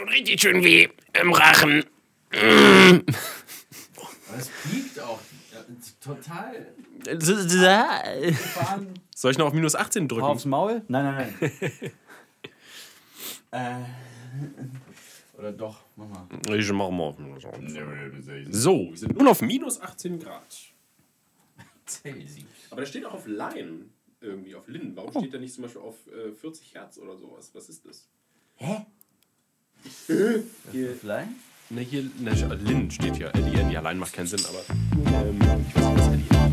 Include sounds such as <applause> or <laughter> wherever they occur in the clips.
Tut richtig schön weh im Rachen. Das piekt auch total. <laughs> Soll ich noch auf minus 18 drücken? Aufs Maul? Nein, nein, nein. <laughs> äh, oder doch, mach mal. Ich mach mal auf minus 18. So, wir sind nun auf minus 18 Grad. Celsius. Aber da steht auch auf Line irgendwie, auf Lin. Warum steht da nicht zum Beispiel auf äh, 40 Hertz oder sowas? Was ist das? Hä? Hier, Vielleicht? ne, hier, ne, Lin steht hier. L-I-N. Ja, Line macht keinen Sinn, aber ähm, ich weiß nicht, was L-I-N macht.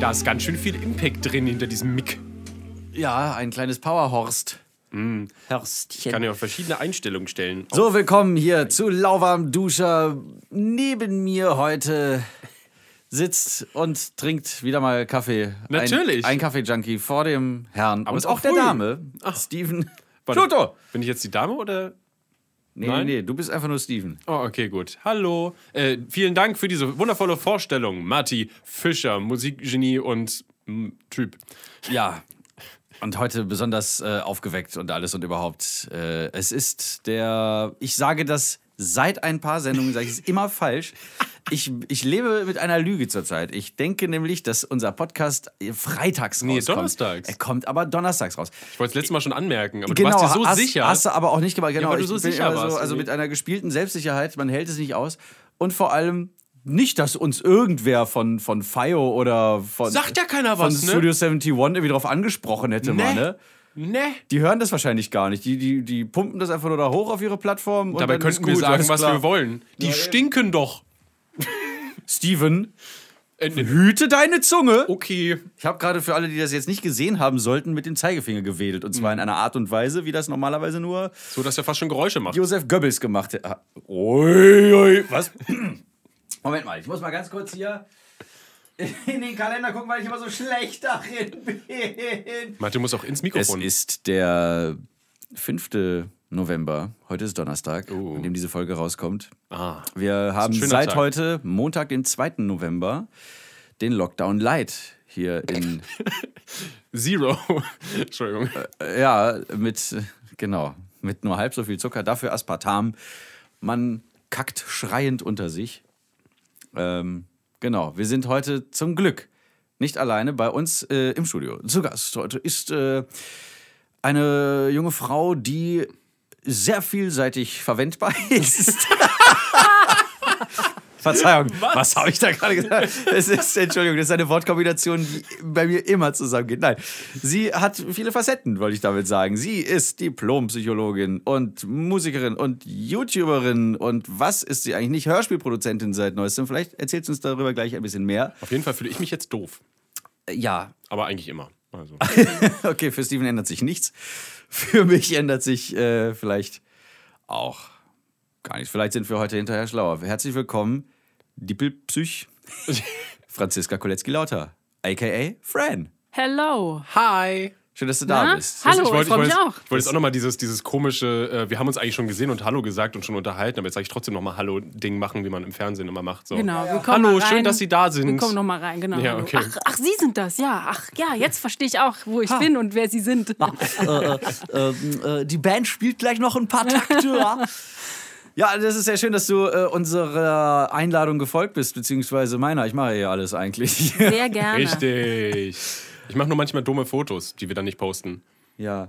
Da ist ganz schön viel Impact drin hinter diesem Mic. Ja, ein kleines Powerhorst. Hörstchen. Kann ja auch verschiedene Einstellungen stellen. So, willkommen hier zu Lauwarm Duscher. Neben mir heute sitzt und trinkt wieder mal Kaffee. Natürlich. Ein, ein Kaffee-Junkie vor dem Herrn. und ist auch auch der. Dame. Steven. Warte, Pluto! Bin ich jetzt die Dame oder? Nee, Nein? nee, nee, du bist einfach nur Steven. Oh, okay, gut. Hallo. Äh, vielen Dank für diese wundervolle Vorstellung, Matti Fischer, Musikgenie und mm, Typ. Ja. Und heute besonders äh, aufgeweckt und alles und überhaupt. Äh, es ist der, ich sage das seit ein paar Sendungen, sage ich es immer falsch. Ich, ich lebe mit einer Lüge zurzeit. Ich denke nämlich, dass unser Podcast freitags Nee, rauskommt. donnerstags. Er kommt aber donnerstags raus. Ich wollte es letztes Mal schon anmerken, aber du warst dir so Genau, hast, sicher. Hast du aber auch nicht gemacht. Genau, weil du so sicher immer warst So, also mit einer gespielten Selbstsicherheit, man hält es nicht aus. Und vor allem nicht, dass uns irgendwer von, von FIO oder von, Sagt ja keiner von was, ne? Studio 71 irgendwie drauf angesprochen hätte, Nee. mal, ne? ne? Die hören das wahrscheinlich gar nicht. Die, die, die pumpen das einfach nur da hoch auf ihre Plattform. Und Dabei könnten wir gut, sagen, was wir wollen. Die stinken doch. Steven, hüte deine Zunge. okay. Ich habe gerade für alle, die das jetzt nicht gesehen haben sollten, mit dem Zeigefinger gewedelt. Und Mhm. zwar in einer Art und Weise, wie das normalerweise nur So, dass er fast schon Geräusche macht. Josef Goebbels gemacht hat. Ui, ui, was? Moment mal, ich muss mal ganz kurz hier <laughs> in den Kalender gucken, weil ich immer so schlecht darin bin. Mathe muss auch ins Es Mikrofon. ist der 5. November. Heute ist Donnerstag, Oh. an dem diese Folge rauskommt. ah. Wir haben seit Tag. heute, Montag, den 2. November, den Lockdown Light hier in, <laughs> Zero. <laughs> Entschuldigung. äh, ja, mit, genau, mit nur halb so viel Zucker, dafür Aspartam. Man kackt schreiend unter sich. Ähm, genau, wir sind heute zum Glück nicht alleine bei uns äh, im Studio. Zu Gast heute ist äh, eine junge Frau, die sehr vielseitig verwendbar <laughs> ist. Verzeihung, was, habe ich da gerade gesagt? Es ist, Entschuldigung, das ist eine Wortkombination, die bei mir immer zusammengeht. Nein, sie hat viele Facetten, wollte ich damit sagen. Sie ist Diplompsychologin und Musikerin und YouTuberin und was ist sie eigentlich nicht? Hörspielproduzentin seit neuestem. Vielleicht erzählt uns darüber gleich ein bisschen mehr. Auf jeden Fall fühle ich mich jetzt doof. Äh, Ja, Aber eigentlich immer. Also. <laughs> okay, für Steven ändert sich nichts. Für mich ändert sich äh, vielleicht auch gar nichts. Vielleicht sind wir heute hinterher schlauer. Herzlich willkommen, Dippelpsych, <laughs> Franziska Koletzki-Lauter, a.k.a. Fran. Hello. Hi. Schön, dass du da Na? bist. Hallo, ich wollte, ich freu mich wollte, auch. Ich wollte jetzt auch nochmal dieses, dieses komische, äh, wir haben uns eigentlich schon gesehen und Hallo gesagt und schon unterhalten, aber jetzt sage ich trotzdem nochmal Hallo-Ding machen, wie man im Fernsehen immer macht. So. Genau, wir kommen Hallo, mal rein. schön, dass Sie da sind. Wir kommen noch mal rein, genau. Ja, okay. Ach, ach, Sie sind das, ja. Ach, ja, jetzt verstehe ich auch, wo ich bin und wer Sie sind. <laughs> die Band spielt gleich noch ein paar Takte. <laughs> ja. Ja, das ist sehr schön, dass du äh, unserer Einladung gefolgt bist, beziehungsweise meiner. Ich mache ja alles eigentlich. Sehr gerne. Richtig. Ich mache nur manchmal dumme Fotos, die wir dann nicht posten. Ja,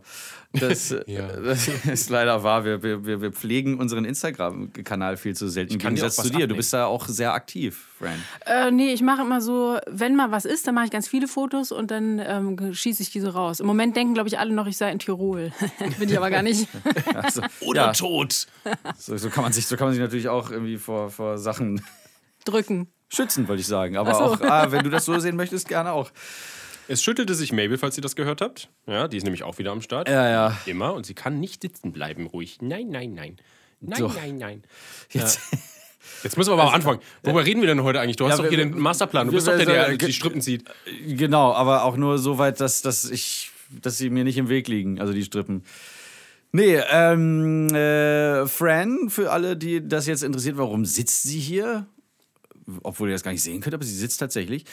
das, <laughs> Ja. das ist leider wahr. Wir, wir, wir wir pflegen unseren Instagram-Kanal viel zu selten. Im Gegensatz zu dir. Du abnehmen. bist da auch sehr aktiv, Fran. Äh, nee, ich mache immer so, wenn mal was ist, dann mache ich ganz viele Fotos und dann ähm, schieße ich diese raus. Im Moment denken, glaube ich, alle noch, ich sei in Tirol. <laughs> Bin ich aber gar nicht. <laughs> Also, Oder ja, tot. so, so, kann man sich, so kann man sich natürlich auch irgendwie vor, vor Sachen Drücken. schützen, wollte ich sagen. Aber so. auch, ah, wenn du das so sehen möchtest, gerne auch. Es schüttelte sich Mabel, falls ihr das gehört habt. Ja, die ist nämlich auch wieder am Start. Ja, ja. Immer. Und sie kann nicht sitzen bleiben, ruhig. Nein, nein, nein. Nein, So. nein, nein. <laughs> Jetzt, Jetzt müssen wir aber auch anfangen. Worüber reden wir denn heute eigentlich? Du hast Ja, doch hier den Masterplan. Du bist doch der, der die Strippen zieht. Genau, aber auch nur so weit, dass, dass ich, dass sie mir nicht im Weg liegen, also die Strippen. Nee, ähm, äh, Fran, für alle, die das jetzt interessiert, warum sitzt sie hier? obwohl ihr das gar nicht sehen könnt, aber sie sitzt tatsächlich.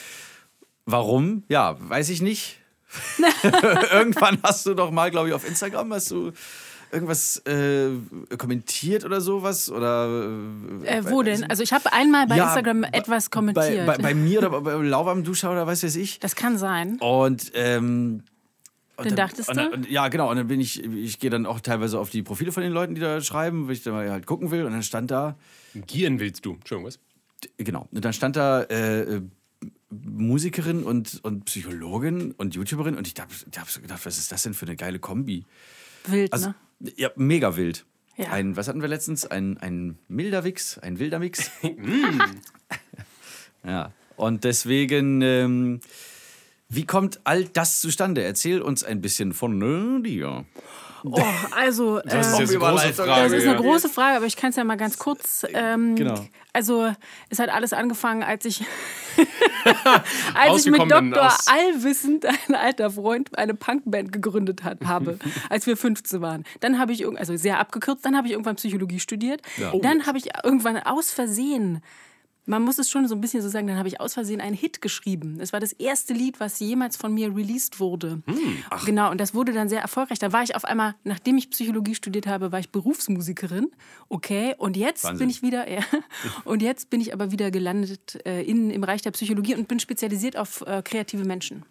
Warum? Ja, weiß ich nicht. <laughs> <laughs> Irgendwann hast du doch mal, glaube ich, auf Instagram hast du irgendwas äh, kommentiert oder sowas oder Äh, wo denn? Also ich habe einmal bei Ja, Instagram bei- etwas bei, kommentiert. bei, bei mir oder bei Lauwarm Duscher oder was weiß ich. das kann sein. Und ähm, und Dann dachtest und du? dann, und, ja, genau. Und dann bin ich, ich gehe dann auch teilweise auf die Profile von den Leuten, die da schreiben, weil ich da mal halt gucken will. Und dann stand da, Gieren willst du. Entschuldigung, was? genau, und dann stand da äh, äh, Musikerin und, und Psychologin und YouTuberin. Und ich habe hab so gedacht, was ist das denn für eine geile Kombi? Wild, Also, ne? ja, mega wild. Ja. Ein, was hatten wir letztens? Ein, ein milder Wix, ein wilder Mix. <laughs> ja, und deswegen, ähm, wie kommt all das zustande? Erzähl uns ein bisschen von äh, dir. Oh, also, Das ist ähm, jetzt eine große. Frage. das ist eine ja. große Frage, aber ich kann es ja mal ganz kurz. Ähm, Genau. Also, es hat alles angefangen, als ich, <laughs> als ich mit Dr. Allwissend, ein alter Freund, eine Punkband gegründet hat, habe, <laughs> als wir 15 waren. Dann habe ich, also sehr abgekürzt, dann habe ich irgendwann Psychologie studiert. Dann habe ich irgendwann aus Versehen man muss es schon so ein bisschen so sagen, dann habe ich aus Versehen einen Hit geschrieben. Es war das erste Lied, was jemals von mir released wurde. Genau, und das wurde dann sehr erfolgreich. Da war ich auf einmal, nachdem ich Psychologie studiert habe, war ich Berufsmusikerin. Okay, und jetzt Wahnsinn. bin ich wieder, <laughs> ja, und jetzt bin ich aber wieder gelandet äh, in, im Bereich der Psychologie und bin spezialisiert auf äh, kreative Menschen.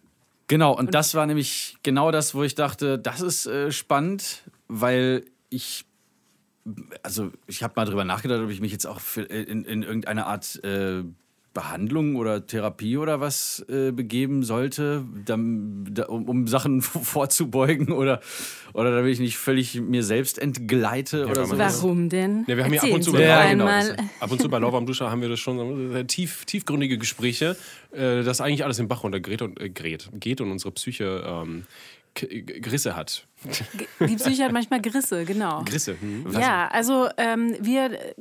Genau, und das war nämlich genau das, wo ich dachte, das ist äh, spannend, weil ich, also ich habe mal drüber nachgedacht, ob ich mich jetzt auch für, äh, in, in irgendeine Art äh, Behandlung oder Therapie oder was äh, begeben sollte, um, um Sachen <laughs> vorzubeugen oder, oder damit ich nicht völlig mir selbst entgleite oder weil so. Warum denn? Ja, wir haben ja ab und zu bei, Ja, genau, einmal. das ab und zu bei Lauwarm Duscher haben wir das schon tief, tiefgründige Gespräche, äh, dass eigentlich alles im Bach runtergeht und, äh, geht, und unsere Psyche ähm, Grisse hat. Die Psyche hat manchmal Grisse, genau. Grisse. Hm. Ja, also ähm, wir äh,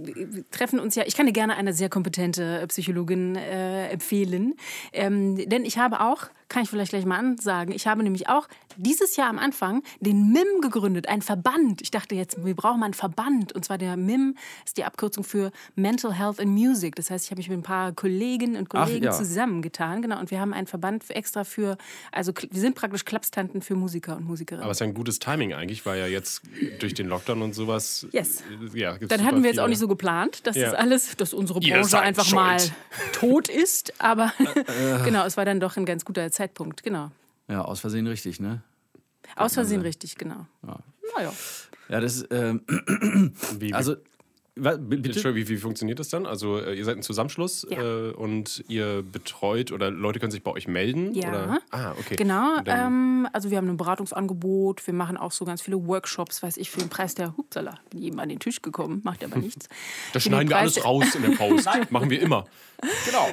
treffen uns ja, ich kann dir gerne eine sehr kompetente Psychologin äh, empfehlen, ähm, denn ich habe auch, kann ich vielleicht gleich mal ansagen, ich habe nämlich auch dieses Jahr am Anfang den MIM gegründet, ein Verband. Ich dachte jetzt, wir brauchen mal einen Verband und zwar der MIM ist die Abkürzung für Mental Health and Music. Das heißt, ich habe mich mit ein paar Kolleginnen und Ach, Kollegen ja. zusammengetan, genau, und wir haben einen Verband für- extra für, also wir sind praktisch Klapstanten für Musiker und Musikerinnen. Aber es ist ein gutes Timing eigentlich, weil ja jetzt durch den Lockdown und sowas. Yes. äh, Ja, gibt's Dann hatten wir jetzt auch nicht so geplant, dass Ja. das alles, dass unsere Branche einfach schuld. mal tot ist. Aber <laughs> genau, es war dann doch ein ganz guter Zeitpunkt. Genau. Ja, aus Versehen richtig, ne? Aus Versehen richtig, genau. Naja. Ja, das, ähm, also, wa- bitte? Entschuldigung, wie, wie funktioniert das dann? Also äh, ihr seid ein Zusammenschluss Ja. äh, und ihr betreut oder Leute können sich bei euch melden? Ja. Oder? Ah, okay. Genau, ähm, also wir haben ein Beratungsangebot, wir machen auch so ganz viele Workshops, weiß ich, für den Preis der Hupsala. Bin jedem an den Tisch gekommen, macht aber nichts. <laughs> das Für den schneiden wir alles raus in der Post. <laughs> Machen wir immer.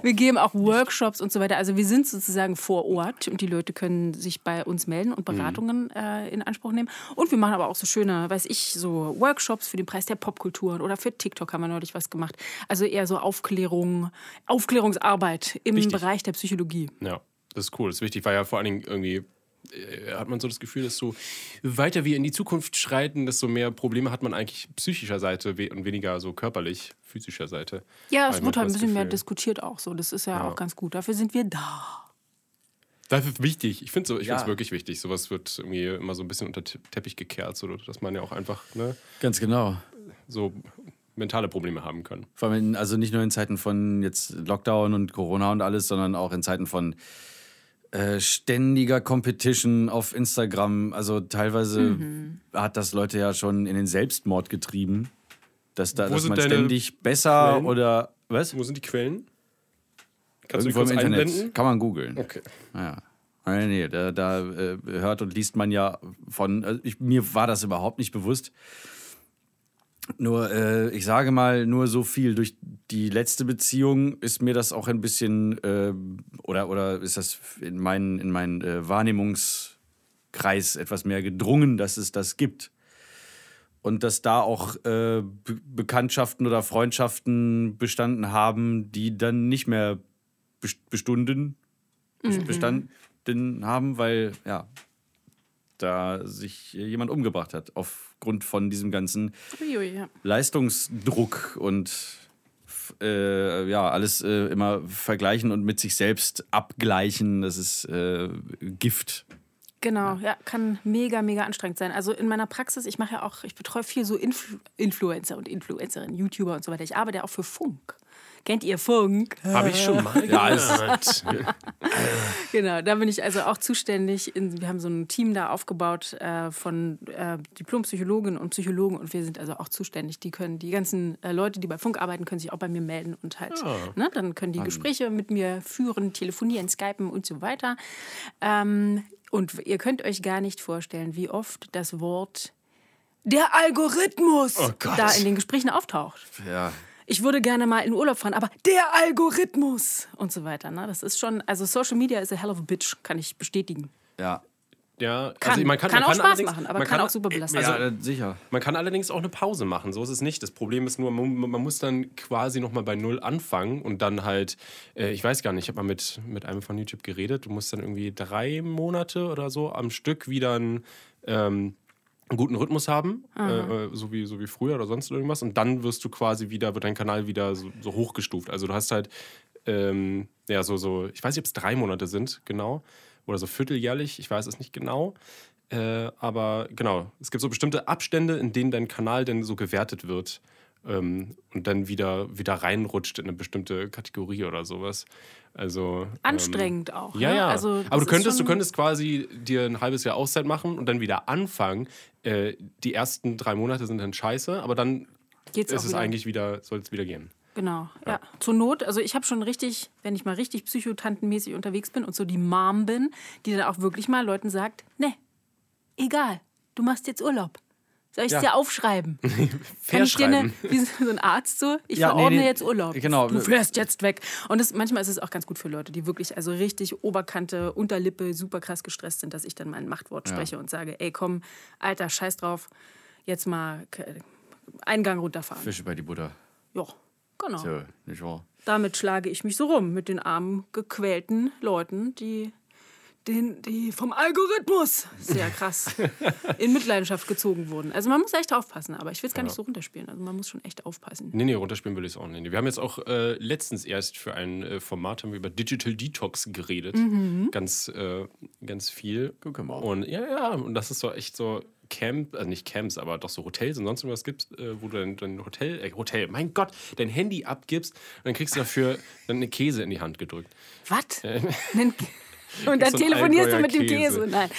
Wir geben auch Workshops und so weiter. Also wir sind sozusagen vor Ort und die Leute können sich bei uns melden und Beratungen äh, in Anspruch nehmen. Und wir machen aber auch so schöne, weiß ich, so Workshops für den Preis der Popkulturen oder für TikTok haben wir neulich was gemacht. Also eher so Aufklärung, Aufklärungsarbeit im Wichtig. Bereich der Psychologie. Ja, das ist cool. Das ist wichtig, weil ja vor allen Dingen irgendwie hat man so das Gefühl, dass so weiter wir in die Zukunft schreiten, desto mehr Probleme hat man eigentlich psychischer Seite und weniger so körperlich, physischer Seite. Ja, es wird halt ein bisschen mehr Gefühl. diskutiert auch so. Das ist ja, Ja. auch ganz gut. Dafür sind wir da. Das ist wichtig. Ich finde es so, ich Ja. wirklich wichtig. Sowas wird irgendwie immer so ein bisschen unter Te- Teppich gekehrt, so dass man ja auch einfach ne, Ganz genau. so mentale Probleme haben kann. Vor allem in, also nicht nur in Zeiten von jetzt Lockdown und Corona und alles, sondern auch in Zeiten von äh, ständiger Competition auf Instagram. Also teilweise Mhm. hat das Leute ja schon in den Selbstmord getrieben. Dass, da, Wo dass man ständig besser Quellen? oder was? Wo sind die Quellen? Kannst Irgendwo du die im kurz Internet. einblenden? Kann man googeln. Okay. Ja. Nee, nee, da, da äh, hört und liest man ja von. Also ich, mir war das überhaupt nicht bewusst. Nur, äh, ich sage mal, nur so viel. Durch die letzte Beziehung ist mir das auch ein bisschen, äh, oder, oder ist das in meinen, in meinen äh, Wahrnehmungskreis etwas mehr gedrungen, dass es das gibt. Und dass da auch äh, Be Bekanntschaften oder Freundschaften bestanden haben, die dann nicht mehr best- bestunden, best- bestanden haben, weil ja, da sich jemand umgebracht hat aufgrund von diesem ganzen Uiui, ja. Leistungsdruck und äh, ja, alles äh, immer vergleichen und mit sich selbst abgleichen. Das ist äh, Gift. Genau, ja, kann mega, mega anstrengend sein. Also in meiner Praxis, ich mache ja auch, ich betreue viel so Influ Influencer und Influencerinnen, YouTuber und so weiter. Ich arbeite auch für Funk. Kennt ihr Funk? Habe ich schon mal Ja, <laughs> gehört. <laughs> Genau, da bin ich also auch zuständig. Wir haben so ein Team da aufgebaut äh, von äh, Diplompsychologinnen und Psychologen und wir sind also auch zuständig. Die können, die ganzen äh, Leute, die bei Funk arbeiten, können sich auch bei mir melden und halt, ne, dann können die Gespräche mit mir führen, telefonieren, skypen und so weiter. Ähm, und ihr könnt euch gar nicht vorstellen, wie oft das Wort der Algorithmus Gott. da in den Gesprächen auftaucht Ja. Ich würde gerne mal in Urlaub fahren, aber der Algorithmus und so weiter. Ne? Das ist schon, also Social Media ist a hell of a bitch, kann ich bestätigen. Ja. Ja, Kann, also man kann, man auch Spaß allerdings- machen, aber man kann, auch super belastend Also, ja, äh, sicher. Man kann allerdings auch eine Pause machen, so ist es nicht. Das Problem ist nur, man, man muss dann quasi nochmal bei Null anfangen und dann halt, äh, ich weiß gar nicht, ich habe mal mit, mit einem von YouTube geredet, du musst dann irgendwie drei Monate oder so am Stück wieder einen, ähm, einen guten Rhythmus haben, äh, äh, so, wie, so wie früher oder sonst irgendwas und dann wirst du quasi wieder, wird dein Kanal wieder so, so hochgestuft. Also du hast halt, ähm, ja, so, so, ich weiß nicht, ob es drei Monate sind, genau, oder so vierteljährlich, ich weiß es nicht genau. Äh, aber genau, es gibt so bestimmte Abstände, in denen dein Kanal dann so gewertet wird ähm, und dann wieder, wieder reinrutscht in eine bestimmte Kategorie oder sowas. Also ähm, Anstrengend auch. ja, ne? ja. Also, aber du könntest, du könntest quasi dir ein halbes Jahr Auszeit machen und dann wieder anfangen. Äh, die ersten drei Monate sind dann scheiße, aber dann Geht's ist es wieder. eigentlich wieder, soll es wieder gehen. Genau, ja. Zur Not, also ich habe schon richtig, wenn ich mal richtig psychotantenmäßig unterwegs bin und so die Mom bin, die dann auch wirklich mal Leuten sagt, ne, egal, du machst jetzt Urlaub. Soll ich es Ja. dir aufschreiben? <laughs> Kann ich dir eine, Verschreiben. wie so ein Arzt so, ich Ja, nee, verordne nee, jetzt Urlaub. genau. Du fährst jetzt weg. Und das, manchmal ist es auch ganz gut für Leute, die wirklich also richtig Oberkante, Unterlippe, super krass gestresst sind, dass ich dann mein Machtwort spreche und sage, ey komm, Alter, scheiß drauf, jetzt mal einen Gang runterfahren. Fische bei die Butter. Ja, genau. So, nicht wahr? Damit schlage ich mich so rum mit den armen, gequälten Leuten, die, den, die vom Algorithmus sehr krass <laughs> in Mitleidenschaft gezogen wurden. Also man muss echt aufpassen, aber ich will es gar nicht so runterspielen. Also man muss schon echt aufpassen. Nee, nee, runterspielen will ich es auch nicht. Wir haben jetzt auch äh, letztens erst für ein äh, Format haben wir über Digital Detox geredet. Ganz, äh, ganz viel. Guck mal. Und ja, ja, und das ist so echt so Camp, also nicht Camps, aber doch so Hotels und sonst irgendwas gibt, äh, wo du dein, dein Hotel, äh, Hotel, mein Gott, dein Handy abgibst und dann kriegst du dafür <laughs> dann eine Käse in die Hand gedrückt. Was? Nen- <laughs> Und dann so telefonierst du mit dem Käse. Käse. Nein.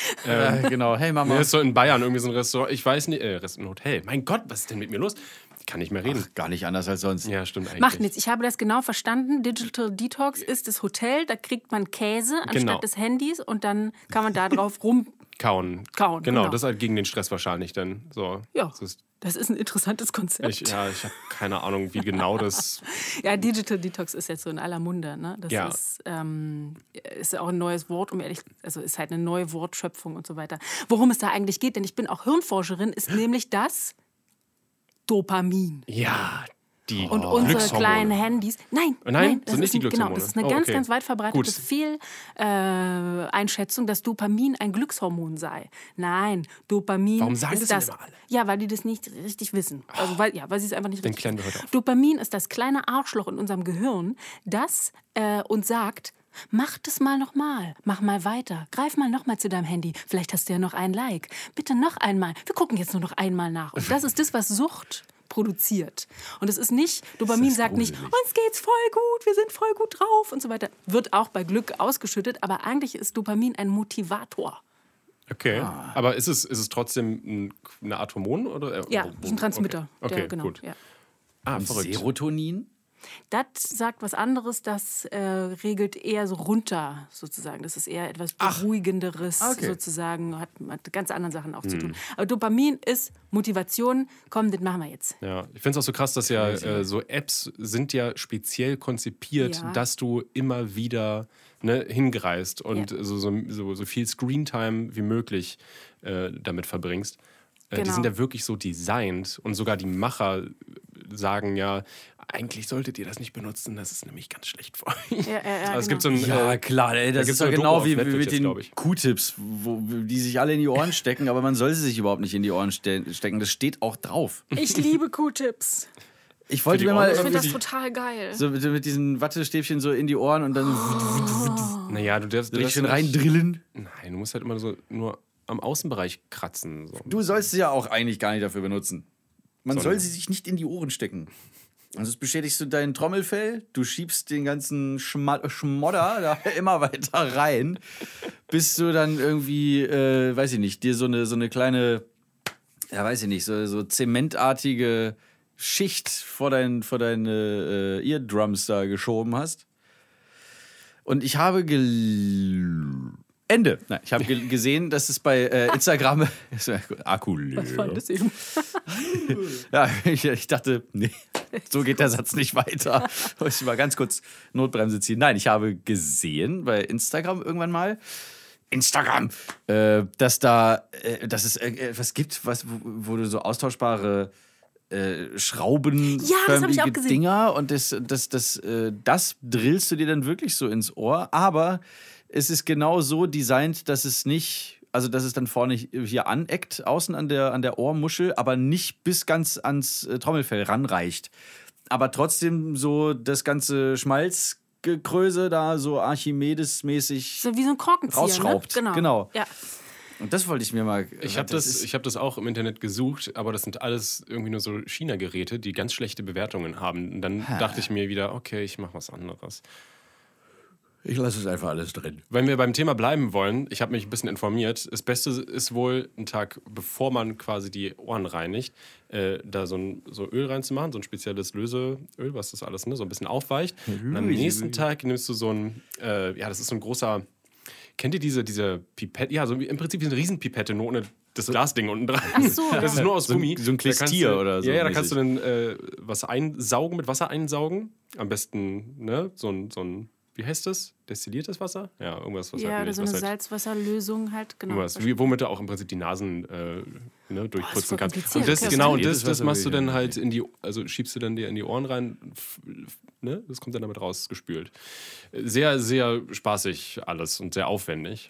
Äh, genau. Hey Mama. Mir ist so in Bayern irgendwie so ein Restaurant, ich weiß nicht, äh, ein Hotel. Mein Gott, was ist denn mit mir los? Ich kann nicht mehr reden. Gar nicht anders als sonst. ja, stimmt eigentlich. Macht nichts. Ich habe das genau verstanden. Digital Detox ist das Hotel, da kriegt man Käse anstatt Genau. des Handys und dann kann man da drauf rum. Kauen. Kauen, Genau, genau. das ist halt gegen den Stress wahrscheinlich dann. So. Ja, Das ist, das ist ein interessantes Konzept. ich, ja, ich habe keine Ahnung, wie genau das. <laughs> Ja, Digital Detox ist jetzt so in aller Munde. Ne? Das Ja. ist, ähm, ist auch ein neues Wort, um ehrlich, also ist halt eine neue Wortschöpfung und so weiter. Worum es da eigentlich geht, denn ich bin auch Hirnforscherin, ist <gasps> nämlich das Dopamin. Ja, die Und unsere Glückshormone. kleinen Handys. Nein, Nein? nein, das Sind ist nicht die genau, Glückshormone? das ist eine Oh, ganz, okay. ganz weit verbreitete. Fehleinschätzung, äh, dass Dopamin ein Glückshormon sei. Nein, Dopamin Warum sagen ist das das. alle? Ja, weil die das nicht richtig wissen. Also, weil, ja, weil sie es einfach nicht Dann richtig auf. Dopamin ist das kleine Arschloch in unserem Gehirn, das äh, uns sagt, mach das mal nochmal, mach mal weiter, greif mal nochmal zu deinem Handy, vielleicht hast du ja noch ein Like, bitte noch einmal, wir gucken jetzt nur noch einmal nach. Und das ist das, was Sucht produziert. Und es ist nicht, Dopamin ist sagt nicht, uns geht's voll gut, wir sind voll gut drauf und so weiter. Wird auch bei Glück ausgeschüttet, aber eigentlich ist Dopamin ein Motivator. Okay. Ah. Aber ist es, ist es trotzdem ein, eine Art Hormon? Oder? äh, Ja, ist ein Transmitter. Okay, der, okay genau, gut. Ja. Ah. Serotonin? Das sagt was anderes, das äh, regelt eher so runter, sozusagen. Das ist eher etwas Beruhigenderes, Okay. sozusagen, hat mit ganz anderen Sachen auch zu Hm. tun. Aber Dopamin ist Motivation, komm, das machen wir jetzt. Ja, ich finde es auch so krass, dass ja äh, so Apps sind ja speziell konzipiert, Ja. dass du immer wieder ne, hingereist und Ja. so, so, so, so viel Screentime wie möglich äh, damit verbringst. Äh, Die Genau. sind ja wirklich so designt und sogar die Macher sagen ja, eigentlich solltet ihr das nicht benutzen, das ist nämlich ganz schlecht für euch. Ja, ja, ja, also es gibt genau. so ein, Ja, äh, klar, ey, das gibt's ist Doku genau wie, wie Netflix mit den. Q-Tips, wo- die sich alle in die Ohren stecken, aber man soll sie sich überhaupt nicht in die Ohren ste stecken. Das steht auch drauf. Ich liebe Q-Tips. Ich wollte mir mal Ich finde das total geil. so mit, mit diesen Wattestäbchen so in die Ohren und dann Naja, du darfst, du darfst schön ja reindrillen. Nein, du musst halt immer so nur am Außenbereich kratzen. So. Du sollst sie ja auch eigentlich gar nicht dafür benutzen. Man Sondern- soll sie sich nicht in die Ohren stecken. Sonst beschädigst du dein Trommelfell, du schiebst den ganzen Schma Schmodder <laughs> da immer weiter rein, bis du dann irgendwie, äh, weiß ich nicht, dir so eine, so eine kleine, ja, weiß ich nicht, so, so zementartige Schicht vor, dein, vor deine äh, Eardrums da geschoben hast. Und ich habe gel Ende. Nein, ich habe ge gesehen, dass es bei äh, <laughs> Instagram <laughs> Akku leer. Was war das eben? <laughs> Ja, ich, ich dachte, nee, so geht der Satz nicht weiter. Muss ich mal ganz kurz Notbremse ziehen. Nein, ich habe gesehen bei Instagram irgendwann mal, Instagram, äh, dass da, äh, dass es äh, etwas gibt, was, wo, wo du so austauschbare äh, Schrauben Ja, das hab ich auch gesehen. Dinger und das, das, das, äh, das drillst du dir dann wirklich so ins Ohr, aber es ist genau so designt, dass es nicht, also dass es dann vorne hier aneckt, außen an der, an der Ohrmuschel, aber nicht bis ganz ans äh, Trommelfell ranreicht. Aber trotzdem so das ganze Schmalzgekröse da so Archimedes-mäßig. So wie so ein Korkenzieher, Rausschraubt, Ne? Genau. genau. Ja. Und das wollte ich mir mal. Ich habe das, ich hab das auch im Internet gesucht, aber das sind alles irgendwie nur so China-Geräte, die ganz schlechte Bewertungen haben. Und dann dachte ich mir wieder, okay, ich mache was anderes. Ich lasse es einfach alles drin. Wenn wir beim Thema bleiben wollen, ich habe mich ein bisschen informiert. Das Beste ist wohl, einen Tag bevor man quasi die Ohren reinigt, äh, da so, ein, so Öl reinzumachen, so ein spezielles Löseöl, was das alles ne, so ein bisschen aufweicht. Und am nächsten Tag nimmst du so ein, äh, ja, das ist so ein großer. Kennt ihr diese, diese Pipette? Ja, so im Prinzip wie eine Riesenpipette, nur ohne das Glasding unten dran. Ach so, <laughs> Das ist nur aus So Gummi. so ein Klistier du- oder so Ja, ja, da kannst du dann äh, was einsaugen, mit Wasser einsaugen. Am besten, ne, so ein, so ein wie heißt das? Destilliertes Wasser? Ja, irgendwas, was Ja, halt, ist so eine halt Salzwasserlösung halt, genau. Wie, womit du auch im Prinzip die Nasen äh, ne, durchputzen kannst. Und das, Okay. genau, und das, das machst du dann ja halt in die, also schiebst du dann dir in die Ohren rein, ne? Das kommt dann damit rausgespült. Sehr, sehr spaßig alles und sehr aufwendig.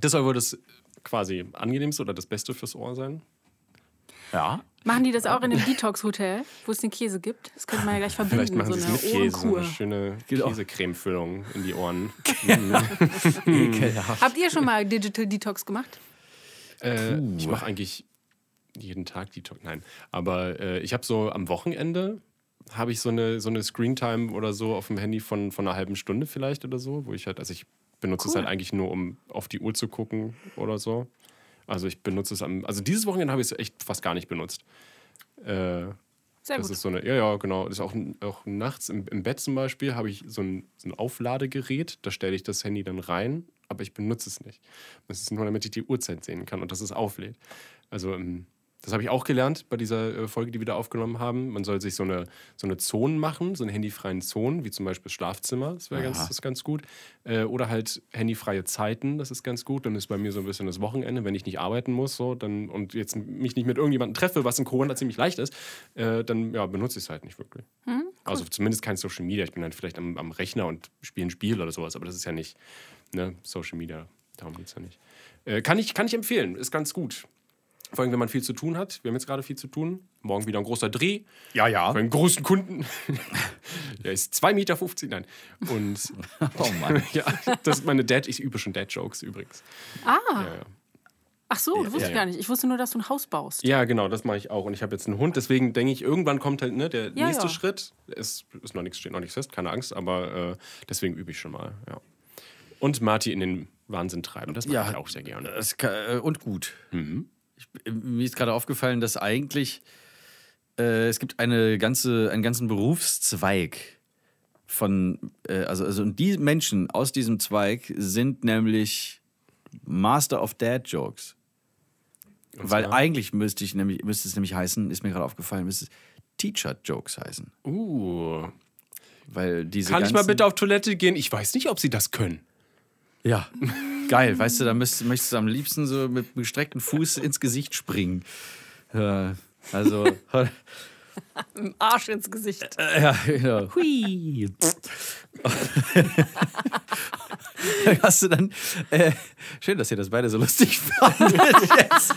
Das soll wohl das quasi angenehmste oder das Beste fürs Ohr sein. Ja. Machen die das auch in dem Detox-Hotel, wo es den Käse gibt? Das könnte man ja gleich verbinden, Vielleicht machen so sie eine es mit Käse, so Ohrenkur. eine schöne. Käsecremefüllung in die Ohren. <laughs> Habt ihr schon mal Digital Detox gemacht? Äh, ich mache eigentlich jeden Tag Detox. Nein, aber äh, ich habe so am Wochenende habe ich so eine, so eine Screentime oder so auf dem Handy von, von einer halben Stunde vielleicht oder so, wo ich halt, also ich benutze es Cool. halt eigentlich nur, um auf die Uhr zu gucken oder so. Also ich benutze es am, also dieses Wochenende habe ich es echt fast gar nicht benutzt. Äh, Sehr das gut. ist so eine, ja, ja, genau. Das ist auch, auch nachts im, im Bett zum Beispiel habe ich so ein, so ein Aufladegerät, da stelle ich das Handy dann rein, aber ich benutze es nicht. Das ist nur, damit ich die Uhrzeit sehen kann und dass es auflädt. Also, ähm, das habe ich auch gelernt bei dieser äh, Folge, die wir da aufgenommen haben. Man soll sich so eine, so eine Zone machen, so eine handyfreien Zonen, wie zum Beispiel das Schlafzimmer, das wäre ganz, das ist ganz gut. Äh, oder halt handyfreie Zeiten, das ist ganz gut. Dann ist bei mir so ein bisschen das Wochenende, wenn ich nicht arbeiten muss so, dann, und jetzt mich nicht mit irgendjemandem treffe, was in Corona ziemlich leicht ist, äh, dann ja, benutze ich es halt nicht wirklich. Also zumindest kein Social Media. Ich bin dann vielleicht am, am Rechner und spiele ein Spiel oder sowas, aber das ist ja nicht ne, Social Media. Darum geht es ja nicht. Äh, kann, ich, kann ich empfehlen, ist ganz gut. Vor allem, wenn man viel zu tun hat. Wir haben jetzt gerade viel zu tun. Morgen wieder ein großer Dreh. Ja, ja. Bei einem großen Kunden. <laughs> Der ist 2,50 Meter. Nein. Und <laughs> Oh Mann. <laughs> ja, das ist meine Dad. Ich übe schon Dad-Jokes übrigens. Ah, Ja, ja. ach so, das wusste ja, ich ja. gar nicht. Ich wusste nur, dass du ein Haus baust. ja, genau, das mache ich auch. Und ich habe jetzt einen Hund. Deswegen denke ich, irgendwann kommt halt ne, der Ja, nächste ja. Schritt. Es ist noch nichts, steht noch nichts fest, keine Angst. Aber äh, deswegen übe ich schon mal. Ja. Und Marty in den Wahnsinn treiben. Das mache Ja. ich auch sehr gerne. Das kann, äh, und gut. Mhm. Ich, äh, mir ist gerade aufgefallen, dass eigentlich äh, es gibt eine ganze, einen ganzen Berufszweig von, äh, also, also und die Menschen aus diesem Zweig sind nämlich Master of Dad Jokes. Und Weil zwar- eigentlich müsste, ich nämlich, müsste es nämlich heißen, ist mir gerade aufgefallen, müsste es Teacher Jokes heißen. Uh. Weil diese Kann ich mal bitte auf Toilette gehen? Ich weiß nicht, ob sie das können. Ja, <laughs> geil. Weißt du, da müsst, möchtest du am liebsten so mit gestrecktem Fuß ins Gesicht springen. Ja, also, Im Arsch ins Gesicht. <laughs> ja, genau. Hui. <laughs> hast du dann. Äh, schön, dass ihr das beide so lustig fandet. jetzt.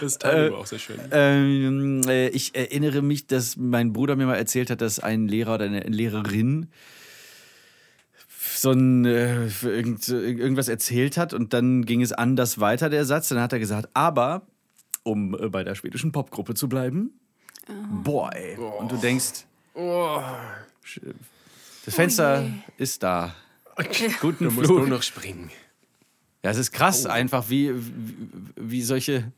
Das Timing war auch sehr schön. Ähm, äh, ich erinnere mich, dass mein Bruder mir mal erzählt hat, dass ein Lehrer oder eine Lehrerin so ein, äh, irgend, irgendwas erzählt hat und dann ging es anders weiter, der Satz. Dann hat er gesagt, aber, um äh, bei der schwedischen Popgruppe zu bleiben, boah, ey. Und du denkst, das Fenster ist da. Guten Du musst Flug. nur noch springen. Ja, es ist krass einfach, wie, wie, wie solche,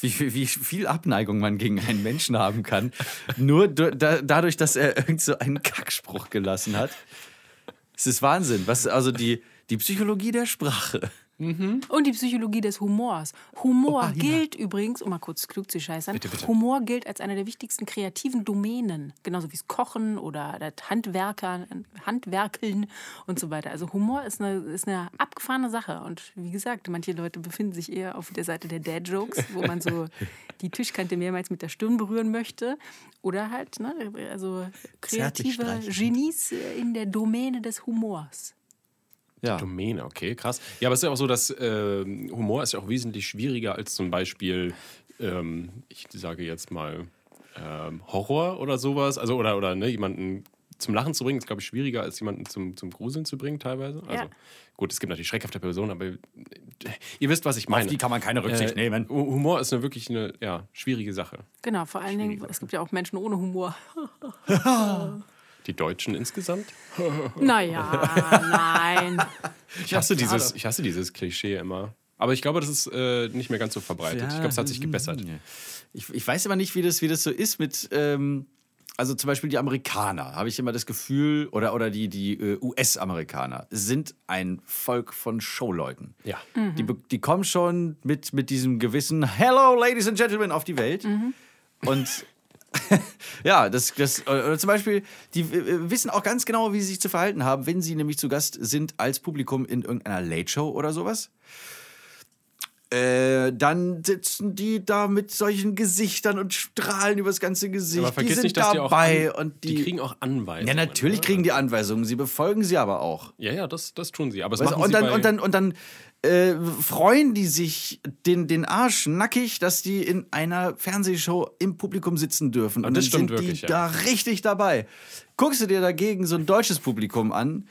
wie, wie, wie viel Abneigung man gegen einen Menschen haben kann. Nur da, dadurch, dass er irgend so einen Kackspruch gelassen hat. Es ist Wahnsinn. Was, also die, die Psychologie der Sprache. Und die Psychologie des Humors. Humor Oh, ah, ja. gilt übrigens, um mal kurz klug zu scheißern, Humor gilt als eine der wichtigsten kreativen Domänen. Genauso wie das Kochen oder das Handwerkern, Handwerkeln und so weiter. Also Humor ist eine, ist eine abgefahrene Sache. Und wie gesagt, manche Leute befinden sich eher auf der Seite der Dad-Jokes, wo man so <laughs> die Tischkante mehrmals mit der Stirn berühren möchte. Oder halt, ne, also kreative. Genies in der Domäne des Humors. Ja. Domäne, okay, krass. Ja, aber es ist ja auch so, dass ähm, Humor ist ja auch wesentlich schwieriger als zum Beispiel, ähm, ich sage jetzt mal, ähm, Horror oder sowas. Also, oder, oder ne, jemanden zum Lachen zu bringen, ist, glaube ich, schwieriger, als jemanden zum, zum Gruseln zu bringen, teilweise. Also, Ja. gut, es gibt natürlich schreckhafte Personen, aber äh, ihr wisst, was ich meine. die kann man keine Rücksicht nehmen. Hu- Humor ist eine wirklich eine ja, schwierige Sache. Genau, vor allen Dingen, es gibt ja auch Menschen ohne Humor. <laughs> <laughs> <laughs> Die Deutschen insgesamt. <laughs> Naja, nein. Ich hasse, dieses, ich hasse dieses Klischee immer. Aber ich glaube, das ist äh, nicht mehr ganz so verbreitet. ich glaube, es hat sich gebessert. Ich, ich weiß aber nicht, wie das, wie das so ist mit, ähm, also zum Beispiel die Amerikaner, habe ich immer das Gefühl, oder, oder die, die äh, US-Amerikaner sind ein Volk von Showleuten. Ja. Die, be- die kommen schon mit, mit diesem gewissen Hello, Ladies and Gentlemen auf die Welt. Und <laughs> ja, das, das oder zum Beispiel, die äh, wissen auch ganz genau, wie sie sich zu verhalten haben, wenn sie nämlich zu Gast sind als Publikum in irgendeiner Late Show oder sowas. Äh, dann sitzen die da mit solchen Gesichtern und strahlen übers ganze Gesicht. Aber vergiss die sind nicht, dass die auch dabei an, und die, die kriegen auch Anweisungen. ja natürlich ne? kriegen die Anweisungen, sie befolgen sie aber auch. Ja, ja, das, das tun sie. Aber es Weißt und, sie dann, bei, und dann und dann äh, freuen die sich den, den Arsch nackig, dass die in einer Fernsehshow im Publikum sitzen dürfen. Und das dann stimmt sind wirklich, die ja. da richtig dabei. Guckst du dir dagegen so ein deutsches Publikum an,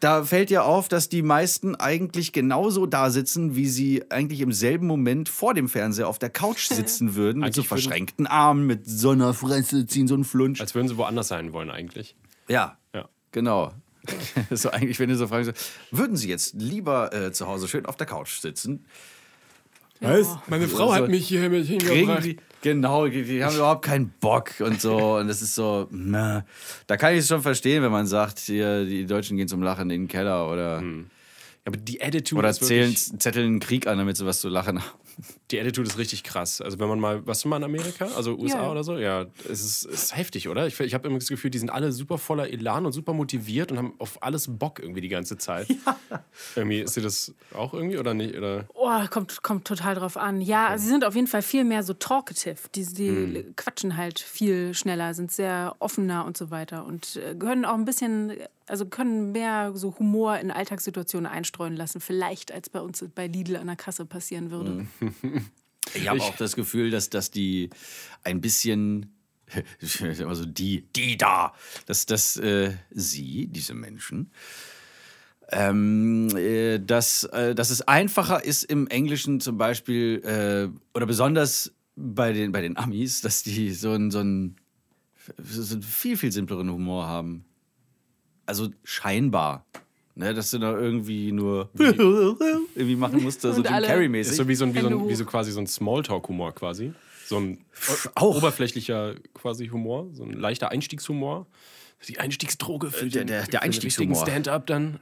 da fällt dir auf, dass die meisten eigentlich genauso da sitzen, wie sie eigentlich im selben Moment vor dem Fernseher auf der Couch sitzen würden, mit so verschränkten Armen, mit so einer Fresse, ziehen so einen Flunsch. als würden sie woanders sein wollen eigentlich. Ja, Ja. genau. <laughs> so eigentlich, wenn du so fragst, würden Sie jetzt lieber äh, zu Hause schön auf der Couch sitzen? Was? Meine Frau Also, hat mich hier mit hingebracht. die, genau, die, die haben überhaupt keinen Bock und so. Und das ist so, na, da kann ich es schon verstehen, wenn man sagt, hier, die Deutschen gehen zum Lachen in den Keller oder, Aber die Attitude oder ist zählen, zetteln einen Krieg an, damit sie was zu lachen haben. Die Attitude ist richtig krass. Also wenn man mal, warst du mal in Amerika, also USA Ja. oder so? Ja, es ist, ist heftig, oder? Ich, ich habe immer das Gefühl, die sind alle super voller Elan und super motiviert und haben auf alles Bock irgendwie die ganze Zeit. <laughs> Irgendwie ist dir das auch irgendwie oder nicht? Oder? Oh, kommt, kommt total drauf an. Ja, sie sind auf jeden Fall viel mehr so talkative. Die, die quatschen halt viel schneller, sind sehr offener und so weiter und äh, können auch ein bisschen, also können mehr so Humor in Alltagssituationen einstreuen lassen, vielleicht als bei uns bei Lidl an der Kasse passieren würde. <laughs> Ich habe auch das Gefühl, dass, dass die ein bisschen, <laughs> also die, die da, dass, dass äh, sie, diese Menschen, ähm, äh, dass, äh, dass es einfacher ist im Englischen zum Beispiel, äh, oder besonders bei den, bei den Amis, dass die so einen, so einen, so einen viel, viel simpleren Humor haben. Also scheinbar. Ne, dass du da irgendwie nur <laughs> irgendwie machen musst, so Jim Carrey-mäßig. Ist so wie so ein, wie so ein, wie so quasi so ein Smalltalk-Humor quasi. So ein Auch. oberflächlicher quasi Humor, so ein leichter Einstiegshumor. Die Einstiegsdroge für Äh, der- den, der- der für den Einstiegshumor. richtigen Stand-up dann.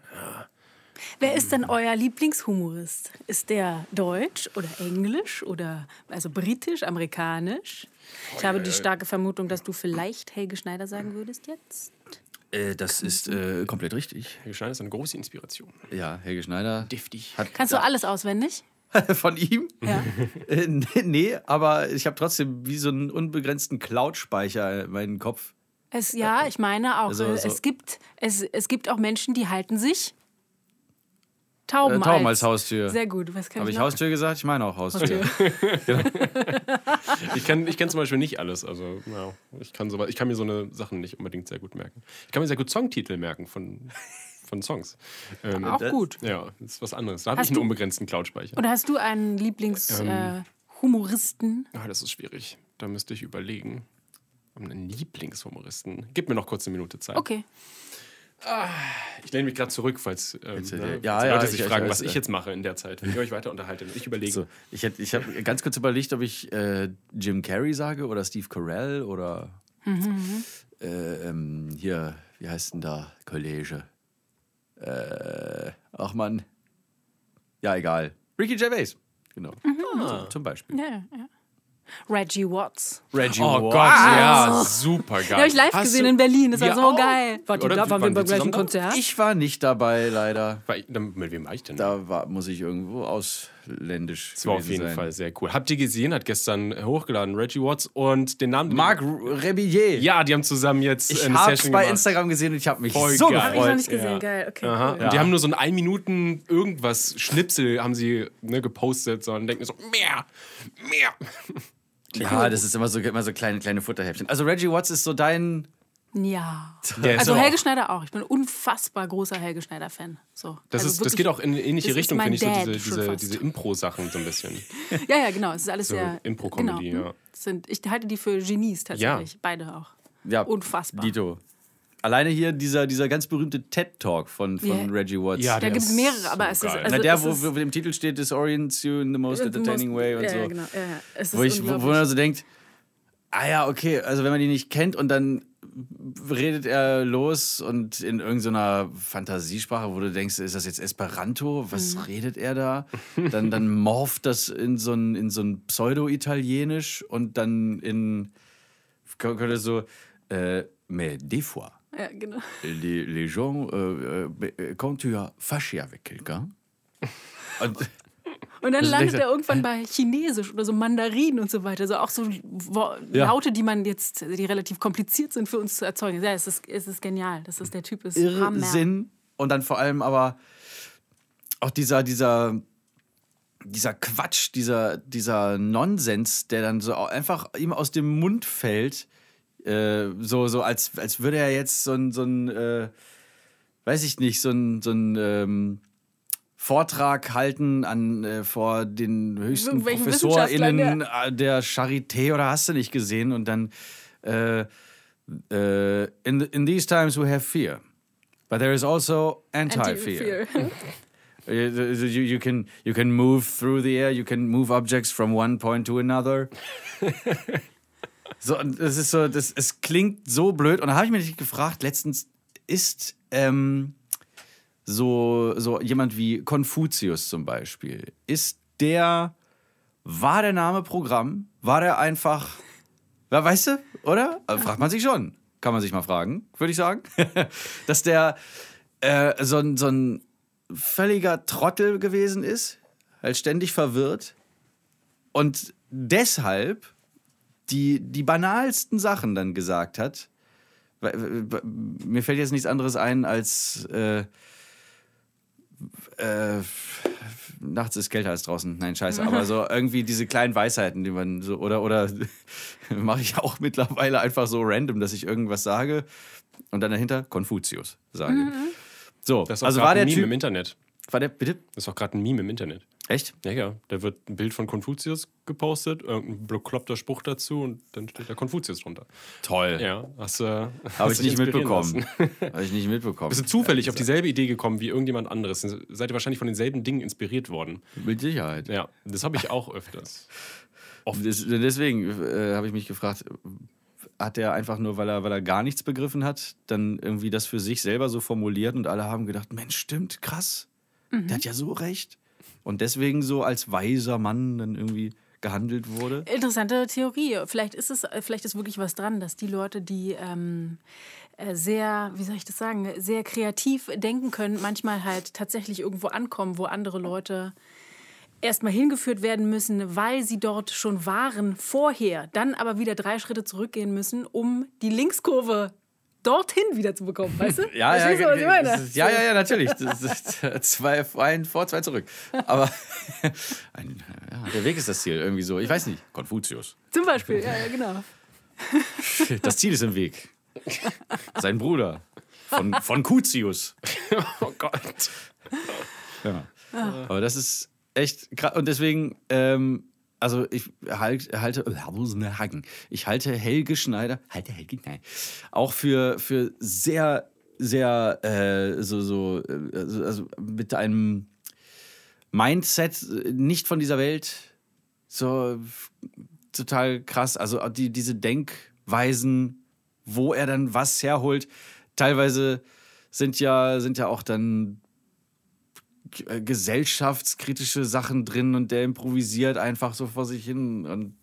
Wer ist denn euer Lieblingshumorist? Ist der deutsch oder englisch oder also britisch, amerikanisch? Ich habe die starke Vermutung, dass du vielleicht Helge Schneider sagen würdest jetzt. Äh, das ist äh, komplett richtig. Helge Schneider ist eine große Inspiration. Ja, Helge Schneider. Deftig. Hat Kannst du alles auswendig? <laughs> von ihm? Ja. <laughs> Äh, nee, nee, aber ich habe trotzdem wie so einen unbegrenzten Cloud-Speicher in meinem Kopf. Es, ja, ich meine auch, Also, äh, so- es, gibt, es, es gibt auch Menschen, die halten sich Tauben, Äh, Tauben als Haustür. Sehr gut. Was kann Habe ich ich? Haustür gesagt? Ich meine auch Haustür. <laughs> Ich kann, ich kann zum Beispiel nicht alles. Also, ja, ich, kann so, ich kann mir so eine Sachen nicht unbedingt sehr gut merken. Ich kann mir sehr gut Songtitel merken von, von Songs. Ähm, Auch gut. Ja, das ist was anderes. Da habe ich einen du- unbegrenzten Cloud-Speicher. Oder hast du einen Lieblings-Humoristen? Ah, das ist schwierig. Da müsste ich überlegen. Einen Lieblingshumoristen. Gib mir noch kurz eine Minute Zeit. okay. Ich lehne mich gerade zurück, falls, ähm, Jetzt, ne, ja, falls ja, Leute ich- sich ich fragen, weiß, was ich äh. jetzt mache in der Zeit, wenn ihr euch weiter unterhaltet. Ich überlege. So, ich hätt- ich habe ganz kurz überlegt, ob ich äh, Jim Carrey sage oder Steve Carell oder äh, ähm, hier, wie heißt denn da, Kollege? Äh, ach man, ja egal. Ricky Gervais, genau. Ah. Zum Beispiel. Ja, ja. Reggie Watts. Reggie Oh Watts. Gott, ja, super geil. Den habe ich live Hast gesehen in Berlin. Das war so auch? geil. Warte, Oder da waren wir beim gleichen? Konzert. Ich war nicht dabei, leider. War ich- dann- Mit wem war ich denn? Da war, muss ich irgendwo ausländisch Das war auf jeden sein. Fall sehr cool. Habt ihr gesehen, hat gestern hochgeladen, Reggie Watts und den Namen. Marc Rebillet. Ja, die haben zusammen jetzt ich eine habe Session bei gemacht. Instagram gesehen und ich habe mich Voll so geil. Hab ich noch gefreut. nicht gesehen. Ja. Geil, okay. Aha. Cool. Und die haben nur so ein ein Minuten irgendwas Schnipsel haben sie ne, gepostet, so und denken so mehr, mehr. Ja, das ist immer so, immer so kleine, kleine Futterhäppchen. Also Reggie Watts ist so dein. Ja. Der Also auch- Helge Schneider auch. Ich bin ein unfassbar großer Helge Schneider-Fan. So. Das, also ist, das geht auch in eine ähnliche Richtung, finde ich, so diese, diese, diese Impro-Sachen so ein bisschen. <laughs> Ja, ja, genau. Es ist alles So sehr. Impro-Comedy, genau. ja. Sind, ich halte die für Genies tatsächlich. Beide auch. Ja, Unfassbar. Dito. Alleine hier dieser, dieser ganz berühmte TED-Talk von, von Ja. Reggie Watts. Ja, Da gibt es ist mehrere, aber so es ist. geil. Also Na, der, es wo, ist, wo im Titel steht, Disorients you in the most entertaining way und ja, so. Ja, genau. Ja. Es ist Wo, ich, wo, man so denkt, ah ja, okay, also wenn man die nicht kennt und dann redet er los und in irgendeiner Fantasiesprache, wo du denkst, ist das jetzt Esperanto? Was Mhm. redet er da? Dann, dann morpht das in so ein, in so ein Pseudo-Italienisch und dann in, könnte so, äh, mais des fois, <laughs> ja, genau. les, les gens, euh, quand tu as fâché avec quelqu'un, und <laughs> Und dann Also <laughs> landet er irgendwann bei Chinesisch oder so Mandarin und so weiter. So auch so Ja. Laute, die man jetzt, die relativ kompliziert sind für uns zu erzeugen. Ja, es ist, es ist genial. Das ist der Typ ist. Irrsinn. Und dann vor allem aber auch dieser, dieser, dieser Quatsch, dieser, dieser Nonsens, der dann so einfach ihm aus dem Mund fällt. Äh, so, so als, als würde er jetzt so ein, so ein äh, weiß ich nicht, so ein, so ein ähm, Vortrag halten an, äh, vor den höchsten ProfessorInnen äh, der Charité oder hast du nicht gesehen und dann äh, äh, in, in these times we have fear. But there is also anti-fear. Uh, <laughs> <laughs> You, you, can, you can move through the air, you can move objects from one point to another. <laughs> so, das ist so, das, es klingt so blöd. Und da habe ich mich gefragt, letztens ist ähm, so, so jemand wie Konfuzius zum Beispiel, ist der, war der Name Programm? War der einfach, ja, weißt du, oder? Also fragt man sich schon. Kann man sich mal fragen, würde ich sagen. <laughs> Dass der äh, so, so ein völliger Trottel gewesen ist, halt ständig verwirrt und deshalb die, die banalsten Sachen dann gesagt hat. Mir fällt jetzt nichts anderes ein als äh, äh, nachts ist kälter als draußen. Nein, scheiße. Aber so irgendwie diese kleinen Weisheiten, die man so, oder, oder <laughs> mache ich auch mittlerweile einfach so random, dass ich irgendwas sage und dann dahinter Konfuzius sage. So, Das ist auch also war der ein Meme Typ. im Internet. War der, bitte? Das ist auch gerade ein Meme im Internet. Echt? Ja, ja. Da wird ein Bild von Konfuzius gepostet, irgendein bekloppter Spruch dazu und dann steht da Konfuzius drunter. Toll. Ja, hast, äh, Habe hast ich nicht mitbekommen. <laughs> Habe ich nicht mitbekommen. Bist du zufällig auf dieselbe Idee gekommen wie irgendjemand anderes? Seid ihr wahrscheinlich von denselben Dingen inspiriert worden? Mit Sicherheit. Ja, das habe ich auch öfters. <laughs> Des, deswegen äh, habe ich mich gefragt, hat er einfach nur, weil er, weil er gar nichts begriffen hat, dann irgendwie das für sich selber so formuliert und alle haben gedacht, Mensch, stimmt, krass. Der hat ja so recht. Und deswegen so als weiser Mann dann irgendwie gehandelt wurde. Interessante Theorie. Vielleicht ist es, äh, vielleicht ist wirklich was dran, dass die Leute, die ähm, äh, sehr, wie soll ich das sagen, sehr kreativ denken können, manchmal halt tatsächlich irgendwo ankommen, wo andere Leute erstmal hingeführt werden müssen, weil sie dort schon waren vorher, dann aber wieder drei Schritte zurückgehen müssen, um die Linkskurve dorthin wieder zu bekommen, weißt du? <laughs> Ja, ja, das ist- ja, ja, ja, natürlich. Das ist <laughs> zwei, ein vor, zwei zurück. Aber <laughs> ein, ja, der Weg ist das Ziel, irgendwie so. Ich weiß nicht. Konfuzius. Zum Beispiel, ja, ja, genau. Das Ziel ist im Weg. Sein Bruder. Von, von Cutius. Oh Gott. Ja. Aber das ist echt krass. Und deswegen, ähm, also ich halt, halte, ich halte Helge Schneider, halte Helge, nein, auch für, für sehr, sehr, äh, so, so, äh, also mit einem Mindset äh, nicht von dieser Welt, so total krass. Also die, diese Denkweisen, wo er dann was herholt, teilweise sind ja, sind ja auch dann äh, gesellschaftskritische Sachen drin und der improvisiert einfach so vor sich hin. Und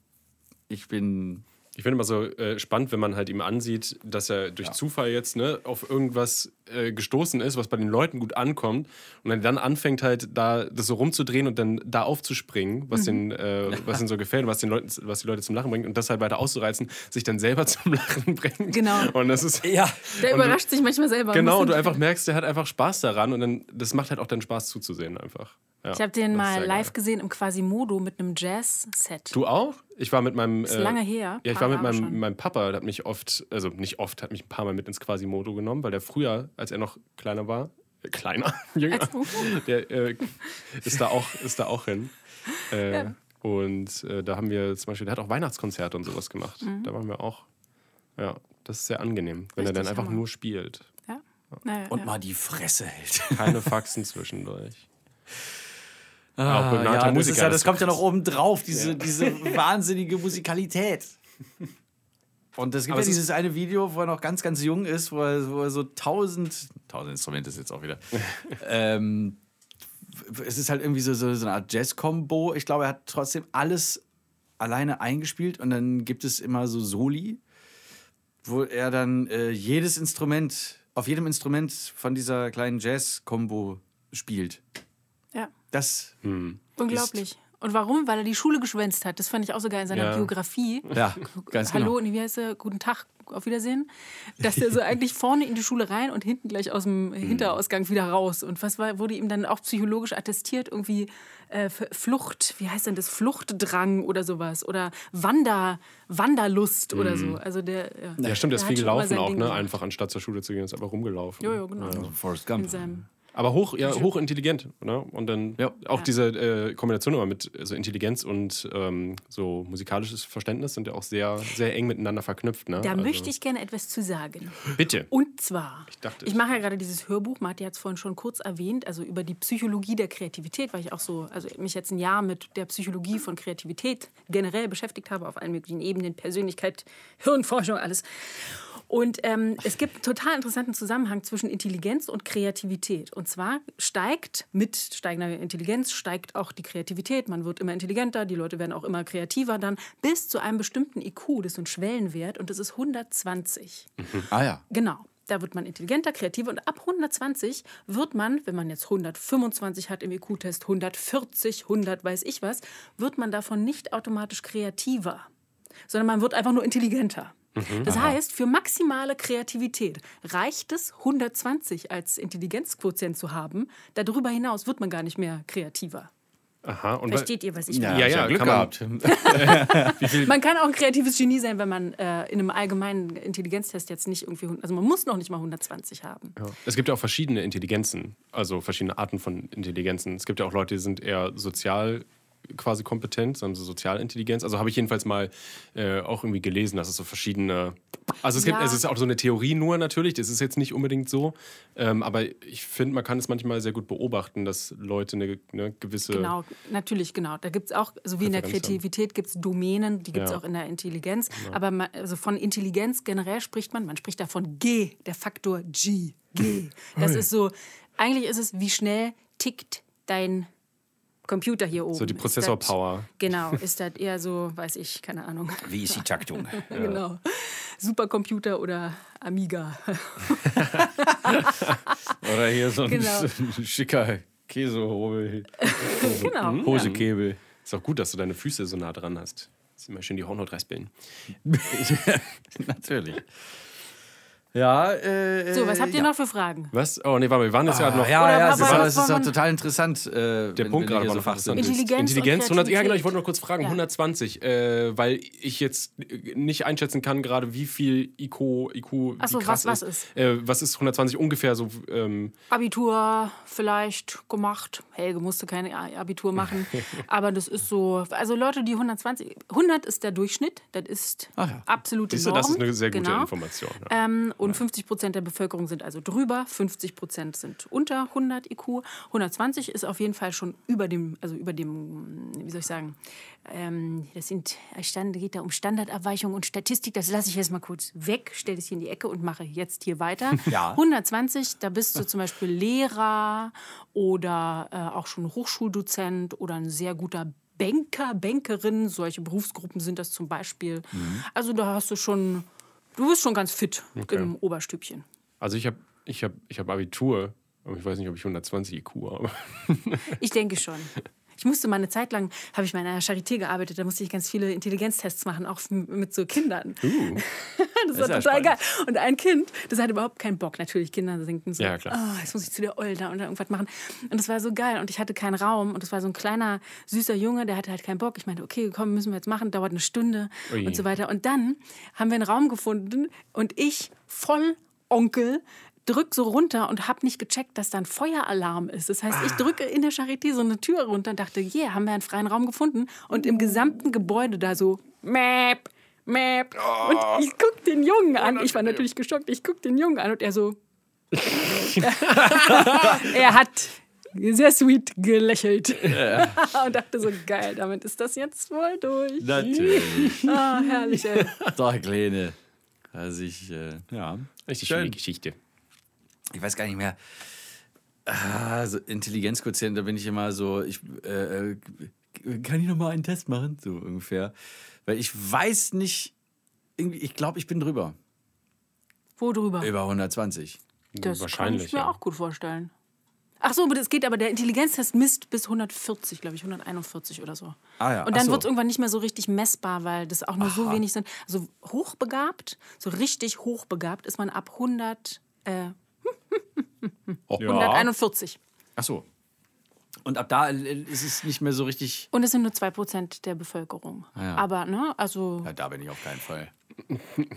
ich bin. Ich finde immer so äh, spannend, wenn man halt ihm ansieht, dass er durch Zufall jetzt ne, auf irgendwas äh, gestoßen ist, was bei den Leuten gut ankommt und er dann anfängt halt da das so rumzudrehen und dann da aufzuspringen, was, den, äh, was ihnen so gefällt und was, den Leuten, was die Leute zum Lachen bringt und das halt weiter auszureizen, sich dann selber <laughs> zum Lachen bringt. Genau. Und das ist Ja. <laughs> Der Und du- überrascht sich manchmal selber. genau, und du einfach merkst, der hat einfach Spaß daran und dann das macht halt auch dann Spaß zuzusehen einfach. Ja, Ich habe den das mal live geil. gesehen im Quasimodo mit einem Jazz-Set. Du auch? Ich war mit meinem. Ist lange her, Ja, ich war mit meinem, meinem Papa, der hat mich oft, also nicht oft, hat mich ein paar Mal mit ins Quasimodo genommen, weil der früher, als er noch kleiner war, äh, kleiner, <laughs> jünger, Als- <laughs> der äh, ist, da auch, ist da auch hin. Äh, Und äh, da haben wir zum Beispiel, der hat auch Weihnachtskonzerte und sowas gemacht. Da waren wir auch. Ja, das ist sehr angenehm, wenn er Mhm. Richtig dann einfach Hammer. nur spielt. Ja? Naja, Und ja. mal die Fresse hält. Keine Faxen zwischendurch. <laughs> Ah, begnadeter ja, das, Musiker, ist ja, das das- kommt ja noch oben drauf, diese, diese <laughs> wahnsinnige Musikalität. Und es gibt Aber ja dieses eine Video, wo er noch ganz, ganz jung ist, wo er, wo er so tausend, tausend Instrumente ist jetzt auch wieder. <laughs> ähm, es ist halt irgendwie so, so, so eine Art Jazz-Kombo. Ich glaube, er hat trotzdem alles alleine eingespielt und dann gibt es immer so Soli, wo er dann äh, jedes Instrument, auf jedem Instrument von dieser kleinen Jazz-Kombo spielt. Ja. Das Unglaublich. Und warum? Weil er die Schule geschwänzt hat. Das fand ich auch sogar in seiner Ja. Biografie. Ja, ganz Hallo, genau. nee, wie heißt er? Guten Tag, auf Wiedersehen. Dass er so <laughs> eigentlich vorne in die Schule rein und hinten gleich aus dem Mhm. Hinterausgang wieder raus. Und was war, wurde ihm dann auch psychologisch attestiert? Irgendwie äh, Flucht, wie heißt denn das? Fluchtdrang oder sowas. Oder Wander, Wanderlust oder so. Also der, ja. Ja, stimmt, der viel gelaufen auch, Ding ne? Einfach anstatt zur Schule zu gehen, ist einfach rumgelaufen. Jo, jo, genau. Forrest In Gump. seinem Aber hoch, ja, hochintelligent. Ne? Und dann Ja. auch Ja. diese äh, Kombination immer mit so Intelligenz und ähm, so musikalisches Verständnis sind ja auch sehr, sehr eng miteinander verknüpft. Ne? Da Also- möchte ich gerne etwas zu sagen. Bitte. Und zwar, ich, dachte es. mache ja gerade dieses Hörbuch, Marti hat es vorhin schon kurz erwähnt, also über die Psychologie der Kreativität, weil ich auch so, also mich jetzt ein Jahr mit der Psychologie von Kreativität generell beschäftigt habe, auf allen möglichen Ebenen, Persönlichkeit, Hirnforschung, alles. Und ähm, es gibt einen total interessanten Zusammenhang zwischen Intelligenz und Kreativität. Und zwar steigt mit steigender Intelligenz, steigt auch die Kreativität. Man wird immer intelligenter, die Leute werden auch immer kreativer dann, bis zu einem bestimmten IQ, das ist ein Schwellenwert und das ist 120. Ah ja. Genau. Da wird man intelligenter, kreativer und ab 120 wird man, wenn man jetzt 125 hat im IQ-Test, 140, 100, weiß ich was, wird man davon nicht automatisch kreativer, sondern man wird einfach nur intelligenter. Das heißt, für maximale Kreativität reicht es, 120 als Intelligenzquotient zu haben. Darüber hinaus wird man gar nicht mehr kreativer. Aha. Und Versteht ihr, was ich meine? Ja, ja, ja, Glück kann man- gehabt. <laughs> Man kann auch ein kreatives Genie sein, wenn man äh, in einem allgemeinen Intelligenztest jetzt nicht irgendwie, also man muss noch nicht mal 120 haben. Ja. Es gibt ja auch verschiedene Intelligenzen, also verschiedene Arten von Intelligenzen. Es gibt ja auch Leute, die sind eher sozial quasi kompetent, haben so Sozialintelligenz. Also habe ich jedenfalls mal äh, auch irgendwie gelesen, dass es so verschiedene. Also es gibt, Ja. es ist auch so eine Theorie nur natürlich, das ist jetzt nicht unbedingt so. Ähm, aber ich finde, man kann es manchmal sehr gut beobachten, dass Leute eine, eine gewisse. Genau, natürlich, genau. Da gibt es auch, so wie in der. Kreativität gibt es Domänen, die gibt es Ja. auch in der Intelligenz. Aber ma- also von Intelligenz generell spricht man, man spricht da von G, der Faktor G. G. Das ist so, eigentlich ist es, wie schnell tickt dein Computer hier oben. So die Ist Prozessorpower. Genau, ist das eher so, weiß ich, keine Ahnung. Wie ist die Taktung? <laughs> Genau. Supercomputer oder Amiga. <laughs> Oder hier so ein, Genau. <laughs> schicker Käsehobel, genau. Hosekebel. Ist auch gut, dass du deine Füße so nah dran hast. Dass immer schön die Hornhaut raspeln. Natürlich. Ja, äh, So, was habt ihr ja. noch für Fragen? Was? Oh, nee, warte mal, wir waren jetzt ja noch. Ah, ja, Oder ja, aber es ist, es ist doch wir- total interessant. Äh, Der wenn- Punkt wenn gerade war so noch interessant. Intelligenz Intelligenz und 100, ja, genau, ich wollte noch kurz fragen, Ja. 120, äh, weil ich jetzt nicht einschätzen kann, gerade wie viel IQ, IQ wie Ach so, krass was- was ist. ist? Äh, was ist 120 ungefähr so? Ähm, Abitur vielleicht gemacht. Helge musste kein Abitur machen. <laughs> aber das ist so, also Leute, die 120, 100 ist der Durchschnitt. Das ist Ach ja. absolute siehst du, Norm. das ist eine sehr gute genau. Information. Ja. Ähm, und 50 Prozent der Bevölkerung sind also drüber, 50 Prozent sind unter 100 IQ. 120 ist auf jeden Fall schon über dem, also über dem, wie soll ich sagen, ähm, das sind, Stand, geht da um Standardabweichung und Statistik. Das lasse ich jetzt mal kurz weg, stelle es hier in die Ecke und mache jetzt hier weiter. <laughs> Ja. 120, da bist du zum Beispiel Lehrer oder äh, auch schon Hochschuldozent oder ein sehr guter Banker, Bankerin. Solche Berufsgruppen sind das zum Beispiel. Also da hast du schon, du bist schon ganz fit im Oberstübchen. Also ich habe ich hab, ich hab Abitur, aber ich weiß nicht, ob ich 120 IQ habe. Ich denke schon. <laughs> Ich musste mal eine Zeit lang, habe ich mal in einer Charité gearbeitet, da musste ich ganz viele Intelligenztests machen, auch mit so Kindern. <laughs> das war ja total geil. spannend. Und ein Kind, das hatte überhaupt keinen Bock. Natürlich, Kinder denken so, Ja, klar. "Ah, jetzt muss ich zu der Oll da und irgendwas machen. Und das war so geil. Und ich hatte keinen Raum. Und das war so ein kleiner, süßer Junge, der hatte halt keinen Bock. Ich meinte, okay, komm, müssen wir jetzt machen, dauert eine Stunde Ui. und so weiter. Und dann haben wir einen Raum gefunden und ich, voll Onkel, drück so runter und hab nicht gecheckt, dass da ein Feueralarm ist. Das heißt, ich drücke in der Charité so eine Tür runter und dachte, yeah, haben wir einen freien Raum gefunden. Und im gesamten Gebäude da so, Map, Map. Und ich guck den Jungen an. Ich war natürlich geschockt. Ich guck den Jungen an und er so. <laughs> er hat sehr sweet gelächelt. <laughs> und dachte so, geil, damit ist das jetzt wohl durch. Natürlich. Ah, herrlich, ey. <laughs> Doch, Kleine. Also ich, äh, ja. Richtig Schön. schöne Geschichte. Ich weiß gar nicht mehr. Ah, so Intelligenzquotient, da bin ich immer so, ich, äh, äh, kann ich noch mal einen Test machen? So ungefähr. Weil ich weiß nicht, irgendwie, ich glaube, ich bin drüber. Wo drüber? Über 120. Das Wahrscheinlich, kann ich mir ja. auch gut vorstellen. Ach so, aber das geht aber, der Intelligenztest misst bis 140, glaube ich, 141 oder so. Ah ja, Und dann so. wird es irgendwann nicht mehr so richtig messbar, weil das auch nur so wenig sind. Also hochbegabt, so richtig hochbegabt ist man ab 100, äh, Oh. 141. Ach so. Und ab da äh, ist es nicht mehr so richtig. Und es sind nur 2% der Bevölkerung. ja. Aber, ne, also, Ja, da bin ich auf keinen Fall. <laughs>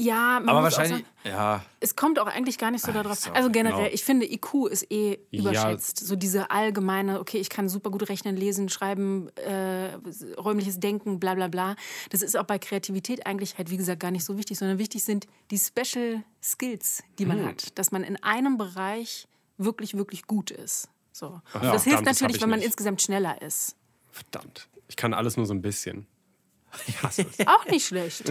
ja, man Aber wahrscheinlich, sagen, ja. es kommt auch eigentlich gar nicht so darauf. so, Also generell, genau. ich finde, IQ ist eh Ja. überschätzt. So diese allgemeine, okay, ich kann super gut rechnen, lesen, schreiben, äh, räumliches Denken, bla bla bla. Das ist auch bei Kreativität eigentlich halt, wie gesagt, gar nicht so wichtig, sondern wichtig sind die Special Skills, die man hat. Dass man in einem Bereich wirklich, wirklich gut ist. So. das hilft verdammt, das hab natürlich, ich wenn man nicht. insgesamt schneller ist. Verdammt. Ich kann alles nur so ein bisschen. Ich hasse es. Auch nicht schlecht.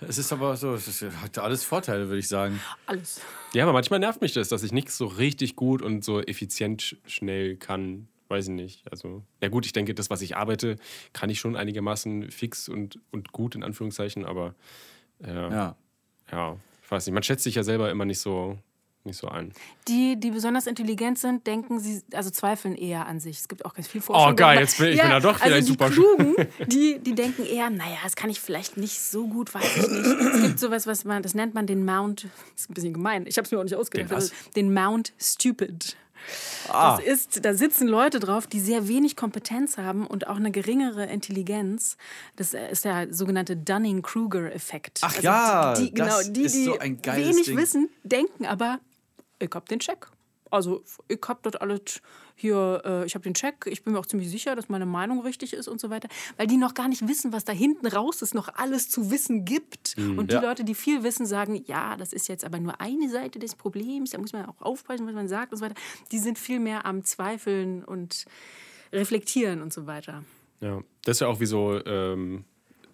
Es ist aber so, es hat alles Vorteile, würde ich sagen. Alles. Ja, aber manchmal nervt mich das, dass ich nichts so richtig gut und so effizient sch- schnell kann. Weiß ich nicht. Also, ja gut, ich denke, das, was ich arbeite, kann ich schon einigermaßen fix und, und gut, in Anführungszeichen, aber äh, ja. Ja. ich weiß nicht. Man schätzt sich ja selber immer nicht so, nicht so ein. Die, die besonders intelligent sind, denken sie, also zweifeln eher an sich. Es gibt auch ganz viel Forschung. Oh, geil, jetzt bin- ich bin da doch also vielleicht die super- Klugen, <laughs> die, die denken eher, naja, das kann ich vielleicht nicht so gut, weiß ich nicht. Es gibt sowas, was man, das nennt man den Mount, das ist ein bisschen gemein, ich habe es mir auch nicht ausgedacht, Den also den Mount Stupid. Ah. Das ist, da sitzen Leute drauf, die sehr wenig Kompetenz haben und auch eine geringere Intelligenz. Das ist der sogenannte Dunning-Kruger-Effekt. Ach ja, die, genau, das die, ist die so ein geiles wenig Ding. wissen, denken aber, ich hab den Check. Also ich hab dort alles hier, äh, ich hab den Check, ich bin mir auch ziemlich sicher, dass meine Meinung richtig ist und so weiter. Weil die noch gar nicht wissen, was da hinten raus ist, noch alles zu wissen gibt. und die Ja. Leute, die viel wissen, sagen, ja, das ist jetzt aber nur eine Seite des Problems, da muss man auch aufpassen, was man sagt und so weiter. Die sind viel mehr am Zweifeln und reflektieren und so weiter. Ja, das ist ja auch wie so, ähm,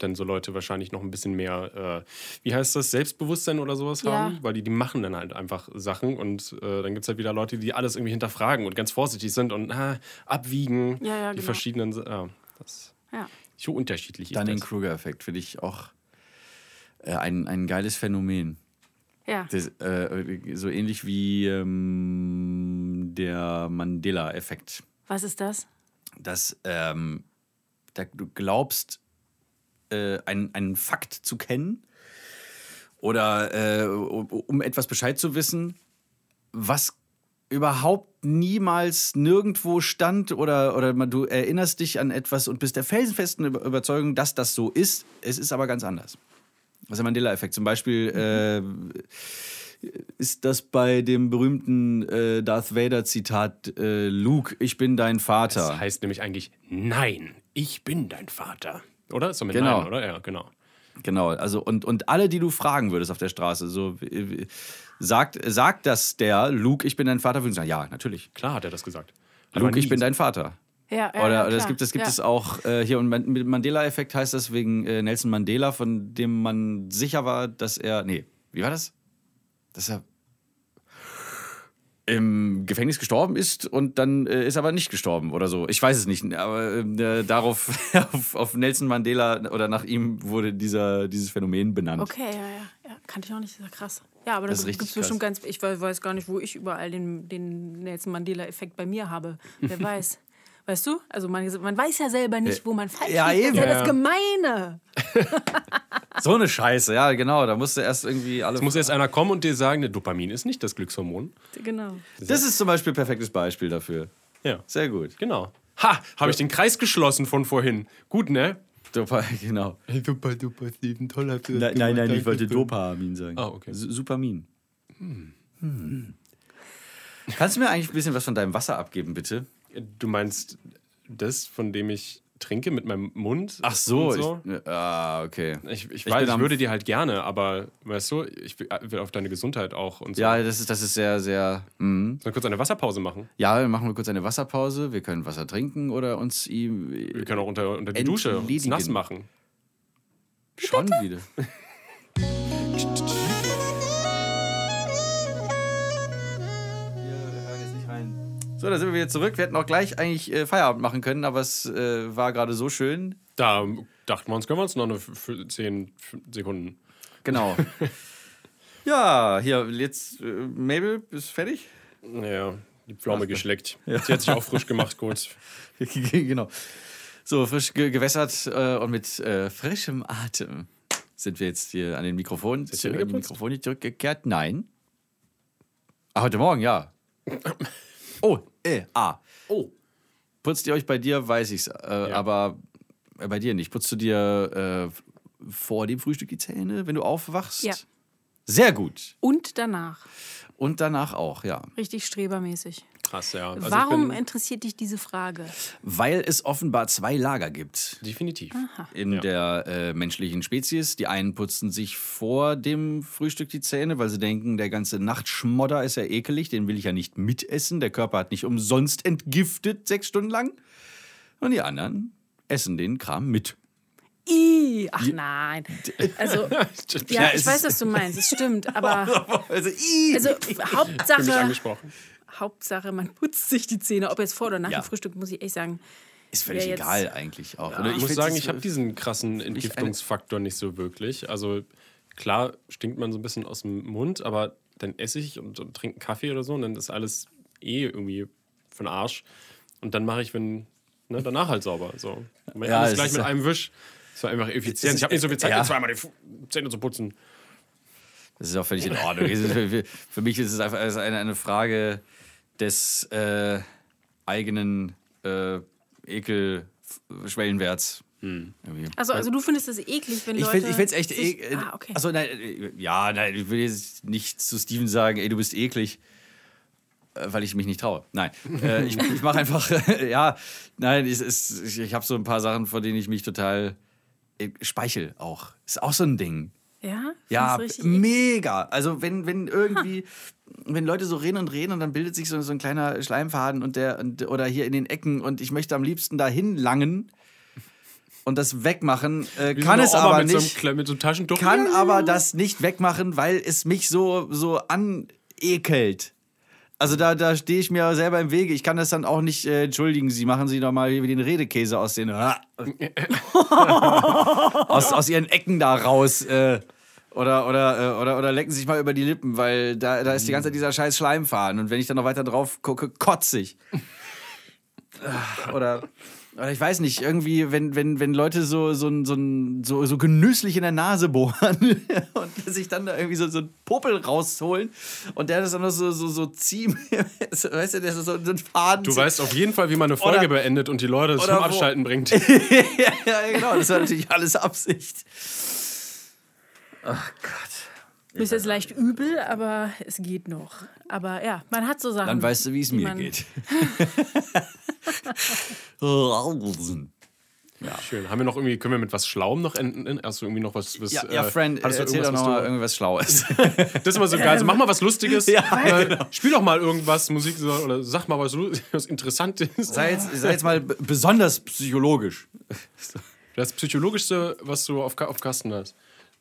dann so Leute wahrscheinlich noch ein bisschen mehr, äh, wie heißt das, Selbstbewusstsein oder sowas Ja. haben, weil die, die machen dann halt einfach Sachen und äh, dann gibt es halt wieder Leute, die alles irgendwie hinterfragen und ganz vorsichtig sind und ah, abwiegen, Ja, ja, die genau. verschiedenen, ja, das Ja. so unterschiedlich ist das. Dunning-Kruger-Effekt finde ich auch äh, ein, ein geiles Phänomen. Ja. Das, äh, so ähnlich wie ähm, der Mandela-Effekt. Was ist das? Dass ähm, da, du glaubst, äh, einen, einen Fakt zu kennen Oder äh, um, etwas Bescheid zu wissen, was überhaupt niemals nirgendwo stand oder, oder du erinnerst dich an etwas und bist der felsenfesten Über- Überzeugung, dass das so ist. Es ist aber ganz anders. Das ist der Mandela-Effekt. Zum Beispiel äh, ist das bei dem berühmten äh, Darth Vader-Zitat äh, Luke, ich bin dein Vater. Das heißt nämlich eigentlich, nein, ich bin dein Vater. Oder? Ist doch mit Genau. Nein, oder? Ja, genau. Genau, also und, und alle, die du fragen würdest auf der Straße, so sagt, sagt das der Luke, ich bin dein Vater, würden sie sagen, ja, natürlich. Klar hat er das gesagt. Luke, ich bin dein Vater. Ja, ja, Oder, ja, oder es gibt, es gibt ja. es auch äh, hier und mit Mandela-Effekt heißt das wegen äh, Nelson Mandela, von dem man sicher war, dass er. Nee, wie war das? Dass er im Gefängnis gestorben ist und dann äh, ist er aber nicht gestorben oder so. Ich weiß es nicht, aber äh, darauf <laughs> auf, auf Nelson Mandela oder nach ihm wurde dieser, dieses Phänomen benannt. Okay, ja, ja, ja. Kannte ich auch nicht, das ist ja krass. Ja, aber Das gibt es bestimmt ganz. Ich weiß, gar nicht, wo ich überall den, den Nelson Mandela-Effekt bei mir habe. Wer <laughs> weiß. Weißt du? Also man, man weiß ja selber nicht, wo man falsch ja, liegt. eben. Das ist Ja. das Gemeine. <laughs> So eine Scheiße, ja, genau. Da musste erst irgendwie alle. Es muss erst einer kommen und dir sagen, ne, Dopamin ist nicht das Glückshormon. Genau. das ist zum Beispiel ein perfektes Beispiel dafür. Ja, Sehr gut. genau. Ha, habe ich den Kreis geschlossen von vorhin. Gut, ne? Dopa, <laughs> genau. Super, super, Steven, toll hast du Nein, nein, nein, ich wollte Dopamin sagen. Ah, okay. Su- Supamin. Hm. Kannst du mir eigentlich ein bisschen was von deinem Wasser abgeben, bitte? Du meinst das, von dem ich trinke mit meinem Mund? Ach so. so? Ich, ah, okay. Ich, ich, Ich weiß, ich würde dir halt gerne, aber weißt du, ich will auf deine Gesundheit auch und so. Ja, das ist, das ist sehr, sehr. Mhm. Sollen wir kurz eine Wasserpause machen? Ja, dann machen wir kurz eine Wasserpause. Wir können Wasser trinken oder uns ihm. Wir können auch unter, unter die Dusche uns nass machen. Schon wieder. <laughs> So, da sind wir wieder zurück. Wir hätten auch gleich eigentlich äh, Feierabend machen können, aber es äh, war gerade so schön. Da dachten wir uns, können wir uns noch eine 10 Sekunden. Genau. <laughs> ja, hier, jetzt, äh, Mabel, bist du fertig? Naja, die Pflaume geschleckt. Sie hat sich auch frisch gemacht kurz. <laughs> genau. So, frisch ge gewässert äh, und mit äh, frischem Atem sind wir jetzt hier an den Mikrofonen, zu, an die? Mikrofone zurückgekehrt. Nein. Ah, heute Morgen, ja. <laughs> Oh, äh, ah. Oh. Putzt ihr euch bei dir, weiß ich's, äh, aber äh, bei dir nicht. Putzt du dir äh, vor dem Frühstück die Zähne, wenn du aufwachst? Ja. Sehr gut. Und danach. Und danach auch, ja. Richtig strebermäßig. Krass, ja. Also Warum bin, interessiert dich diese Frage? Weil es offenbar zwei Lager gibt. definitiv. in Ja. der äh, menschlichen Spezies. Die einen putzen sich vor dem Frühstück die Zähne, weil sie denken, der ganze Nachtschmodder ist ja ekelig, den will ich ja nicht mitessen. Der Körper hat nicht umsonst entgiftet sechs Stunden lang. Und die anderen essen den Kram mit. I, ach nein. <laughs> Also, ja, ich weiß, was du meinst. Es stimmt, aber <laughs> Also, ii. also <laughs> Hauptsache, angesprochen. Hauptsache, man <laughs> putzt sich die Zähne, ob jetzt vor oder nach Ja. dem Frühstück, muss ich echt sagen. ist völlig jetzt- egal eigentlich auch. Oder Ich muss find, sagen, ich habe diesen krassen Entgiftungsfaktor nicht so wirklich. Also klar stinkt man so ein bisschen aus dem Mund, aber dann esse ich und, und trinke einen Kaffee oder so und dann ist alles eh irgendwie von Arsch. Und dann mache ich, wenn, ne, danach halt sauber. So. Ja, alles es gleich ist mit ja- einem Wisch. Das war einfach effizient. Ich habe nicht so viel Zeit, ja. zweimal die Zähne zu putzen. Das ist auch völlig in Ordnung. Für, mich ist es einfach eine, eine Frage des äh, eigenen äh, Ekel-Schwellenwerts. Irgendwie. Also, also du findest es eklig, wenn Ich Leute. finde es echt eklig. Ah, okay. Also, nein, ja, nein, ich will jetzt nicht zu Steven sagen, ey, du bist eklig, äh, weil ich mich nicht traue. Nein, äh, ich, ich mache einfach, <laughs> ja, nein, es ist, ich, ich habe so ein paar Sachen, vor denen ich mich total. äh, Speichel auch. Ist auch so ein Ding. Ja? Ja, mega. Also wenn, wenn irgendwie, wenn Leute so reden und reden und dann bildet sich so, so ein kleiner Schleimfaden und der und, oder hier in den Ecken und ich möchte am liebsten dahin langen und das wegmachen, äh, kann so es aber mit So nicht. einem, Kle- mit so einem Taschentuch. kann aber das nicht wegmachen, weil es mich so, so anekelt. Also da, da stehe ich mir selber im Wege. Ich kann das dann auch nicht äh, entschuldigen. Sie machen Sie doch mal wie den Redekäse aus den <laughs> <laughs> aus, aus ihren Ecken da raus. Äh, oder, oder, äh, oder, oder lecken sich mal über die Lippen, weil da, da ist die ganze Zeit dieser scheiß Schleimfaden. Und wenn ich dann noch weiter drauf gucke, kotze ich. oder, oder ich weiß nicht, irgendwie, wenn, wenn, wenn Leute so, so, so, so, so genüsslich in der Nase bohren <laughs> und sich dann da irgendwie so, so einen Popel rausholen und der das dann noch so, so, so ziehen, <laughs> weißt du, der so, so ein Faden. Du weißt auf jeden Fall, wie man eine Folge Oder- beendet und die Leute zum Abschalten bringt. <laughs> ja, ja, genau, das war natürlich alles Absicht. Ach Gott. Mir ist jetzt leicht übel, aber es geht noch. Aber ja, man hat so Sachen. Dann weißt du, wie es mir geht. <laughs> Schön. Haben wir noch irgendwie, können wir mit was Schlauem noch enden? Hast du irgendwie noch was? was Ja, ja äh, Friend, du erzähl doch irgendwas, noch mal was du- irgendwas Schlaues. <laughs> Das ist immer so geil. Also mach mal was Lustiges. <laughs> Ja, Äh, genau. Spiel doch mal irgendwas, Musik oder sag mal was, was Interessantes. sei, jetzt, sei jetzt mal besonders psychologisch. Das Psychologischste, was du auf, auf Kasten hast.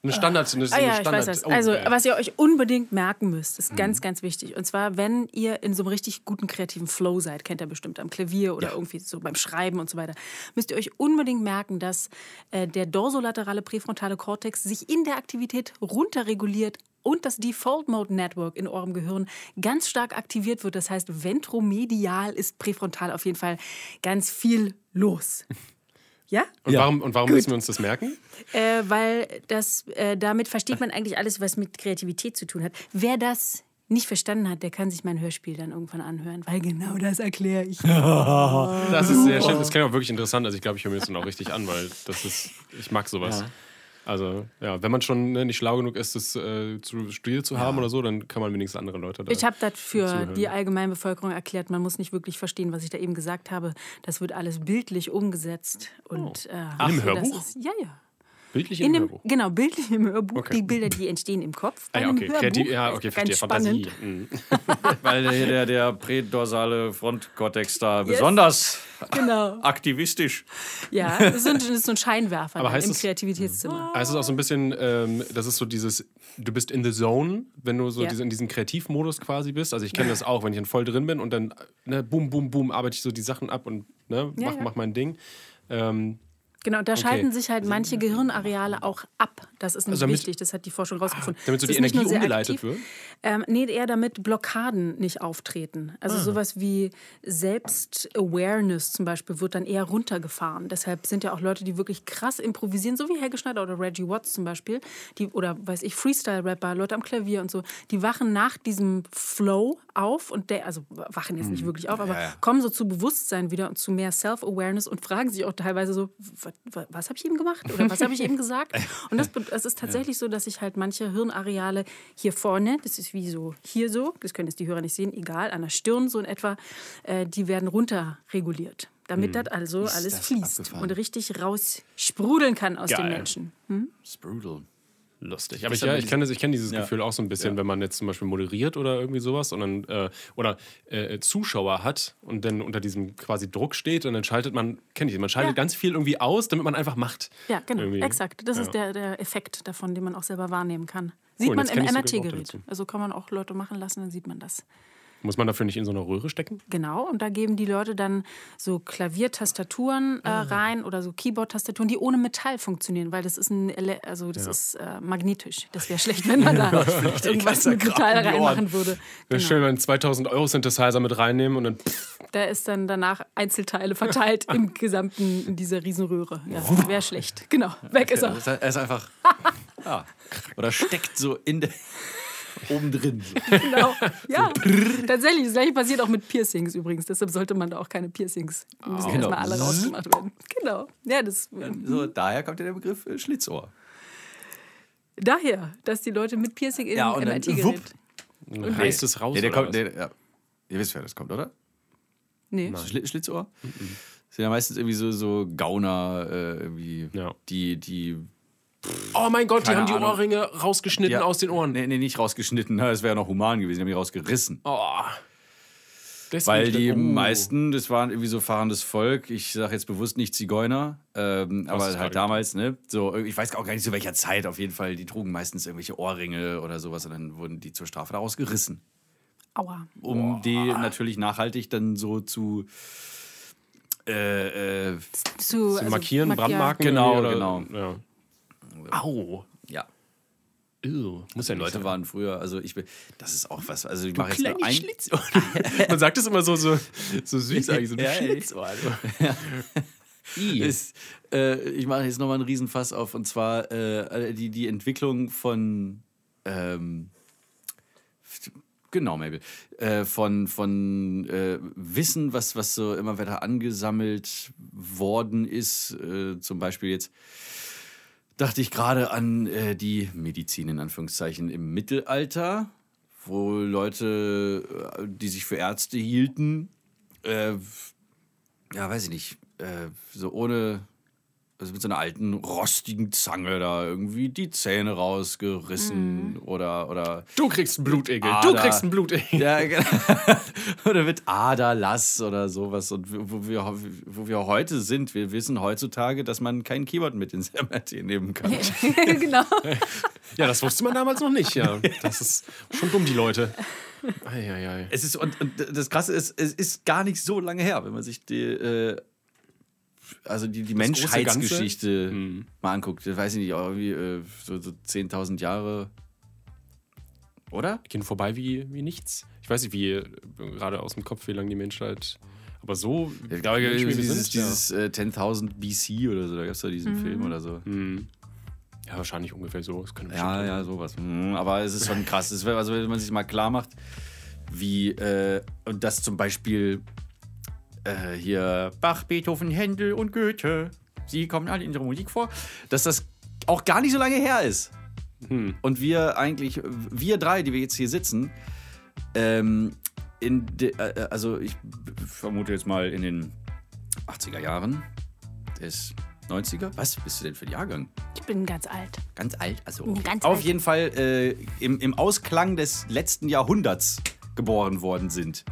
Eine Standard. Eine, Ah eine ja, ich Standard weiß das. Oh, Also, geil. was ihr euch unbedingt merken müsst, ist Mhm. ganz, ganz wichtig. Und zwar, wenn ihr in so einem richtig guten kreativen Flow seid, kennt ihr bestimmt am Klavier oder irgendwie so beim Schreiben und so weiter, müsst ihr euch unbedingt merken, dass äh, der dorsolaterale präfrontale Kortex sich in der Aktivität runterreguliert und das Default Mode Network in eurem Gehirn ganz stark aktiviert wird. Das heißt, ventromedial ist präfrontal auf jeden Fall ganz viel los. <laughs> Ja? und, warum, und warum müssen wir uns das merken? Äh, weil das, äh, damit versteht man eigentlich alles, was mit Kreativität zu tun hat. Wer das nicht verstanden hat, der kann sich mein Hörspiel dann irgendwann anhören, weil genau das erkläre ich. <laughs> Das ist sehr schön. Das klingt auch wirklich interessant. Also ich glaube, ich höre mir das dann auch richtig an, weil das ist, ich mag sowas. Also ja, wenn man schon ne, nicht schlau genug ist, das äh, zu studiert zu haben oder so, dann kann man wenigstens andere Leute da. Ich habe das für zuhören. die Allgemeinbevölkerung erklärt. Man muss nicht wirklich verstehen, was ich da eben gesagt habe. Das wird alles bildlich umgesetzt. Und, äh, so, das Hörbuch? Ist, ja, ja. Bildlich In im dem, Hörbuch. genau, bildlich im Hörbuch. Okay. Die Bilder, die entstehen im Kopf. Bei Ah, ja, okay. Hörbuch Kreativ, ja, okay, ist verstehe. ganz spannend. Fantasie. Mhm. <laughs> Weil der, der, der prädorsale Frontkortex da besonders Genau. aktivistisch. Ja, das <laughs> ist so ein, das ist so ein Scheinwerfer Aber heißt im es- Kreativitätszimmer. Also es ist auch so ein bisschen, ähm, das ist so dieses, du bist in the zone, wenn du so Ja. diese, in diesem Kreativmodus quasi bist. Also ich kenne das auch, wenn ich dann voll drin bin und dann, ne, boom, boom, boom, arbeite ich so die Sachen ab und ne, Ja, mach, ja. mach mein Ding. Ähm, Genau, da schalten sich halt manche Gehirnareale auch ab. Das ist nämlich Also damit- wichtig, das hat die Forschung rausgefunden. damit so die Energie umgeleitet aktiv, wird? Ähm, nee, eher damit Blockaden nicht auftreten. Also Ah. sowas wie Selbst-Awareness zum Beispiel wird dann eher runtergefahren. Deshalb sind ja auch Leute, die wirklich krass improvisieren, so wie Helge Schneider oder Reggie Watts zum Beispiel, die, oder weiß ich, Freestyle-Rapper, Leute am Klavier und so, die wachen nach diesem Flow auf und der, also wachen jetzt nicht wirklich auf, aber kommen so zu Bewusstsein wieder und zu mehr Self-Awareness und fragen sich auch teilweise so, was, was, habe ich eben gemacht oder was habe ich eben gesagt? <laughs> Und das, es ist tatsächlich so, dass sich halt manche Hirnareale hier vorne, das ist wie so hier so, das können jetzt die Hörer nicht sehen, egal, an der Stirn so in etwa, äh, die werden runterreguliert. Damit das also alles Hm. das fließt abgefahren. und richtig raussprudeln kann aus den Geil. Menschen. It's brutal. Lustig. Aber ich, ja, ich kenne ich kenn dieses Ja. Gefühl auch so ein bisschen, wenn man jetzt zum Beispiel moderiert oder irgendwie sowas und dann, äh, oder äh, Zuschauer hat und dann unter diesem quasi Druck steht und dann schaltet man, kenne ich, man schaltet Ja. ganz viel irgendwie aus, damit man einfach macht. Ja, genau, Irgendwie. exakt. Das Ja. ist der, der Effekt davon, den man auch selber wahrnehmen kann. Sieht und man im MRT-Gerät. Also kann man auch Leute machen lassen, dann sieht man das. Muss man dafür nicht in so eine Röhre stecken? Genau, und da geben die Leute dann so Klaviertastaturen äh, Ah. rein oder so Keyboard-Tastaturen, die ohne Metall funktionieren, weil das ist ein, Ele also das ist äh, magnetisch. Das wäre schlecht, wenn man <laughs> da irgendwas mit Metall reinmachen würde. Wäre Genau. schön, wenn 2000 Euro Synthesizer mit reinnehmen und dann pff, Da ist dann danach Einzelteile verteilt im <laughs> gesamten, in dieser Riesenröhre. Ja, wäre schlecht. Genau, weg ist er. Er ist einfach. <laughs> ja. Oder steckt so in der. Oben drin. So. <laughs> Genau. Ja, tatsächlich. Das gleiche passiert auch mit Piercings übrigens. Deshalb sollte man da auch keine Piercings. Die müssen Genau. erstmal alle rausgemacht werden. Genau. Ja, das. so. Daher kommt ja der Begriff äh, Schlitzohr. Daher, dass die Leute mit Piercing in Ja, und dann MIT-Gerät. wupp. dann reißt es raus. Nee, der kommt, der, ja. Ihr wisst, wer das kommt, oder? Nee. Schli Schlitzohr? Sind ja meistens irgendwie so, so Gauner, äh, irgendwie, Ja. die, die. Oh mein Gott, die Keine haben die Ahnung. Ohrringe rausgeschnitten ja, aus den Ohren. Nee, nee, nicht rausgeschnitten. Das wäre ja noch human gewesen. Die haben die rausgerissen. Oh. Deswegen Weil die oh. meisten, das waren irgendwie so fahrendes Volk, ich sage jetzt bewusst nicht Zigeuner, ähm, aber halt gerade damals, ne? So, ich weiß auch gar nicht zu welcher Zeit auf jeden Fall, die trugen meistens irgendwelche Ohrringe oder sowas und dann wurden die zur Strafe daraus gerissen. Aua. Um die natürlich nachhaltig dann so zu äh, äh, Zu, also markieren, mark- ja. Brandmarken. Genau, genau. Ja. Au. ja. Ew, muss ja Die nicht Leute sein. waren früher, also ich bin, das ist auch was, also ich mache jetzt nur ein, Schlitzohr. <laughs> Man sagt es immer so, so, so süß eigentlich, so ein <laughs> Ja. Schlitzohr. <laughs> ist, äh, ich mache jetzt nochmal einen Riesenfass auf und zwar äh, die, die Entwicklung von ähm, genau, Mabel, äh, von, von äh, Wissen, was, was so immer weiter angesammelt worden ist, äh, zum Beispiel jetzt dachte ich gerade an äh, die Medizin in Anführungszeichen im Mittelalter, wo Leute, äh, die sich für Ärzte hielten, äh, ja, weiß ich nicht, äh, so ohne, also mit so einer alten rostigen Zange da irgendwie die Zähne rausgerissen oder, oder Du kriegst einen Blutegel. Ah, du kriegst einen Blutegel. ja, genau. <laughs> oder mit Aderlass oder sowas. Und wo wir, wo wir heute sind, wir wissen heutzutage, dass man kein Keyboard mit ins MRT nehmen kann. <laughs> genau. Ja, das wusste man damals noch nicht, ja. Das ist schon dumm, die Leute. Eieiei. Es ist, und, und das Krasse ist, es ist gar nicht so lange her, wenn man sich die, äh, also die, die Menschheitsgeschichte mal anguckt. Ich weiß ich nicht, irgendwie äh, so, so 10.000 Jahre. Oder? Gehen vorbei wie, wie nichts. Ich weiß nicht, wie äh, gerade aus dem Kopf, wie lange die Menschheit. Aber so. Ich glaube, dieses, sind, ja. dieses äh, 10.000 BC oder so, da gab es da diesen Film oder so. Ja, wahrscheinlich ungefähr so. Ja, ja, sowas. Mhm, Aber es ist schon krass. Also, wenn man sich mal klar macht, wie, äh, und das zum Beispiel äh, hier Bach, Beethoven, Händel und Goethe, sie kommen alle in ihrer Musik vor, dass das auch gar nicht so lange her ist. Und wir eigentlich, wir drei, die wir jetzt hier sitzen, ähm, in de, äh, also ich vermute jetzt mal in den 80er Jahren des 90er. Was bist du denn für ein Jahrgang? Ich bin ganz alt. Ganz alt, also Ganz auf alt. jeden Fall äh, im, im Ausklang des letzten Jahrhunderts geboren worden sind.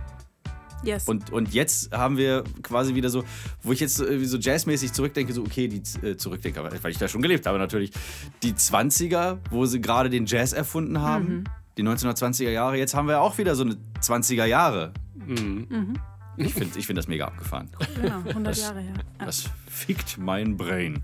Yes. Und, und jetzt haben wir quasi wieder so, wo ich jetzt so, jazzmäßig zurückdenke, so okay, die äh, zurückdenke, aber- weil ich da schon gelebt habe natürlich. Die 20er, wo sie gerade den Jazz erfunden haben, die 1920er Jahre, jetzt haben wir auch wieder so eine 20er Jahre. Ich finde ich find das mega abgefahren. genau, 100 Jahre her. Ja. Das fickt mein Brain.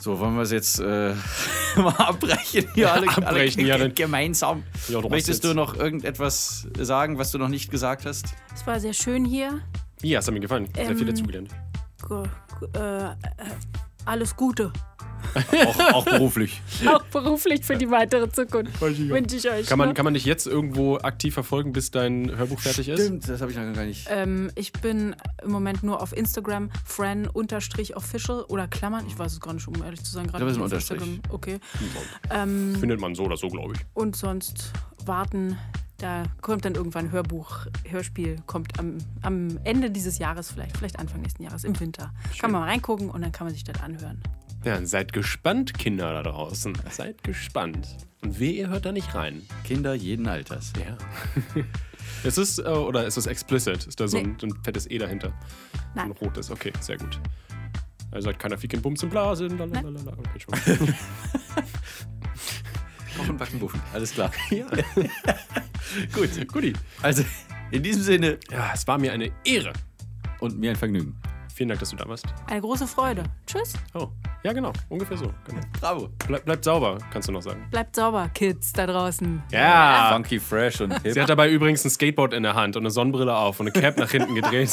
So, wollen wir es jetzt äh, <laughs> mal abbrechen hier alle, Abbrechen, alle ja, dann- <laughs> gemeinsam. Ja, du Möchtest du noch irgendetwas sagen, was du noch nicht gesagt hast? Es war sehr schön hier. Ja, es hat mir gefallen. Sehr viel Ähm, dazugelernt. Go- Äh, äh, alles Gute. Auch, auch beruflich. <laughs> Auch beruflich für die weitere Zukunft. Wünsche ich euch. Kann man, ne? kann man dich jetzt irgendwo aktiv verfolgen, bis dein Hörbuch fertig ist? Stimmt, das habe ich noch gar nicht. Ähm, ich bin im Moment nur auf Instagram, fran-official oder Klammern. Ich weiß es gar nicht, um ehrlich zu sein. Gerade ist ein auf Unterstrich. Instagram. Okay. Findet man so oder so, glaube ich. Und sonst warten. Da kommt dann irgendwann Hörbuch, Hörspiel, kommt am, am Ende dieses Jahres vielleicht, vielleicht Anfang nächsten Jahres, im Winter. Kann man mal reingucken und dann kann man sich das anhören. Ja, dann seid gespannt, Kinder da draußen. Seid gespannt. Und weh, ihr hört da nicht rein. Kinder jeden Alters. Ja. <laughs> ist es, äh, oder ist es explicit? Ist da so ein, ein fettes E dahinter? Nein. Ein rotes, okay, sehr gut. Also seid keiner Ficken, Bums und Blasen. Lalalala. Okay, schon. <laughs> Kochen, backen, buffen. Alles klar. <laughs> ja. Gut. Guti. Also, in diesem Sinne Ja, es war mir eine Ehre. und mir ein Vergnügen. Vielen Dank, dass du da warst. Eine große Freude. Tschüss. Oh, ja, genau. Ungefähr so. Genau. Bravo. Bleib, bleibt sauber, kannst du noch sagen. Bleibt sauber, Kids da draußen. Ja. Funky, fresh und hip. Sie hat dabei übrigens ein Skateboard in der Hand und eine Sonnenbrille auf und eine Cap nach hinten gedreht.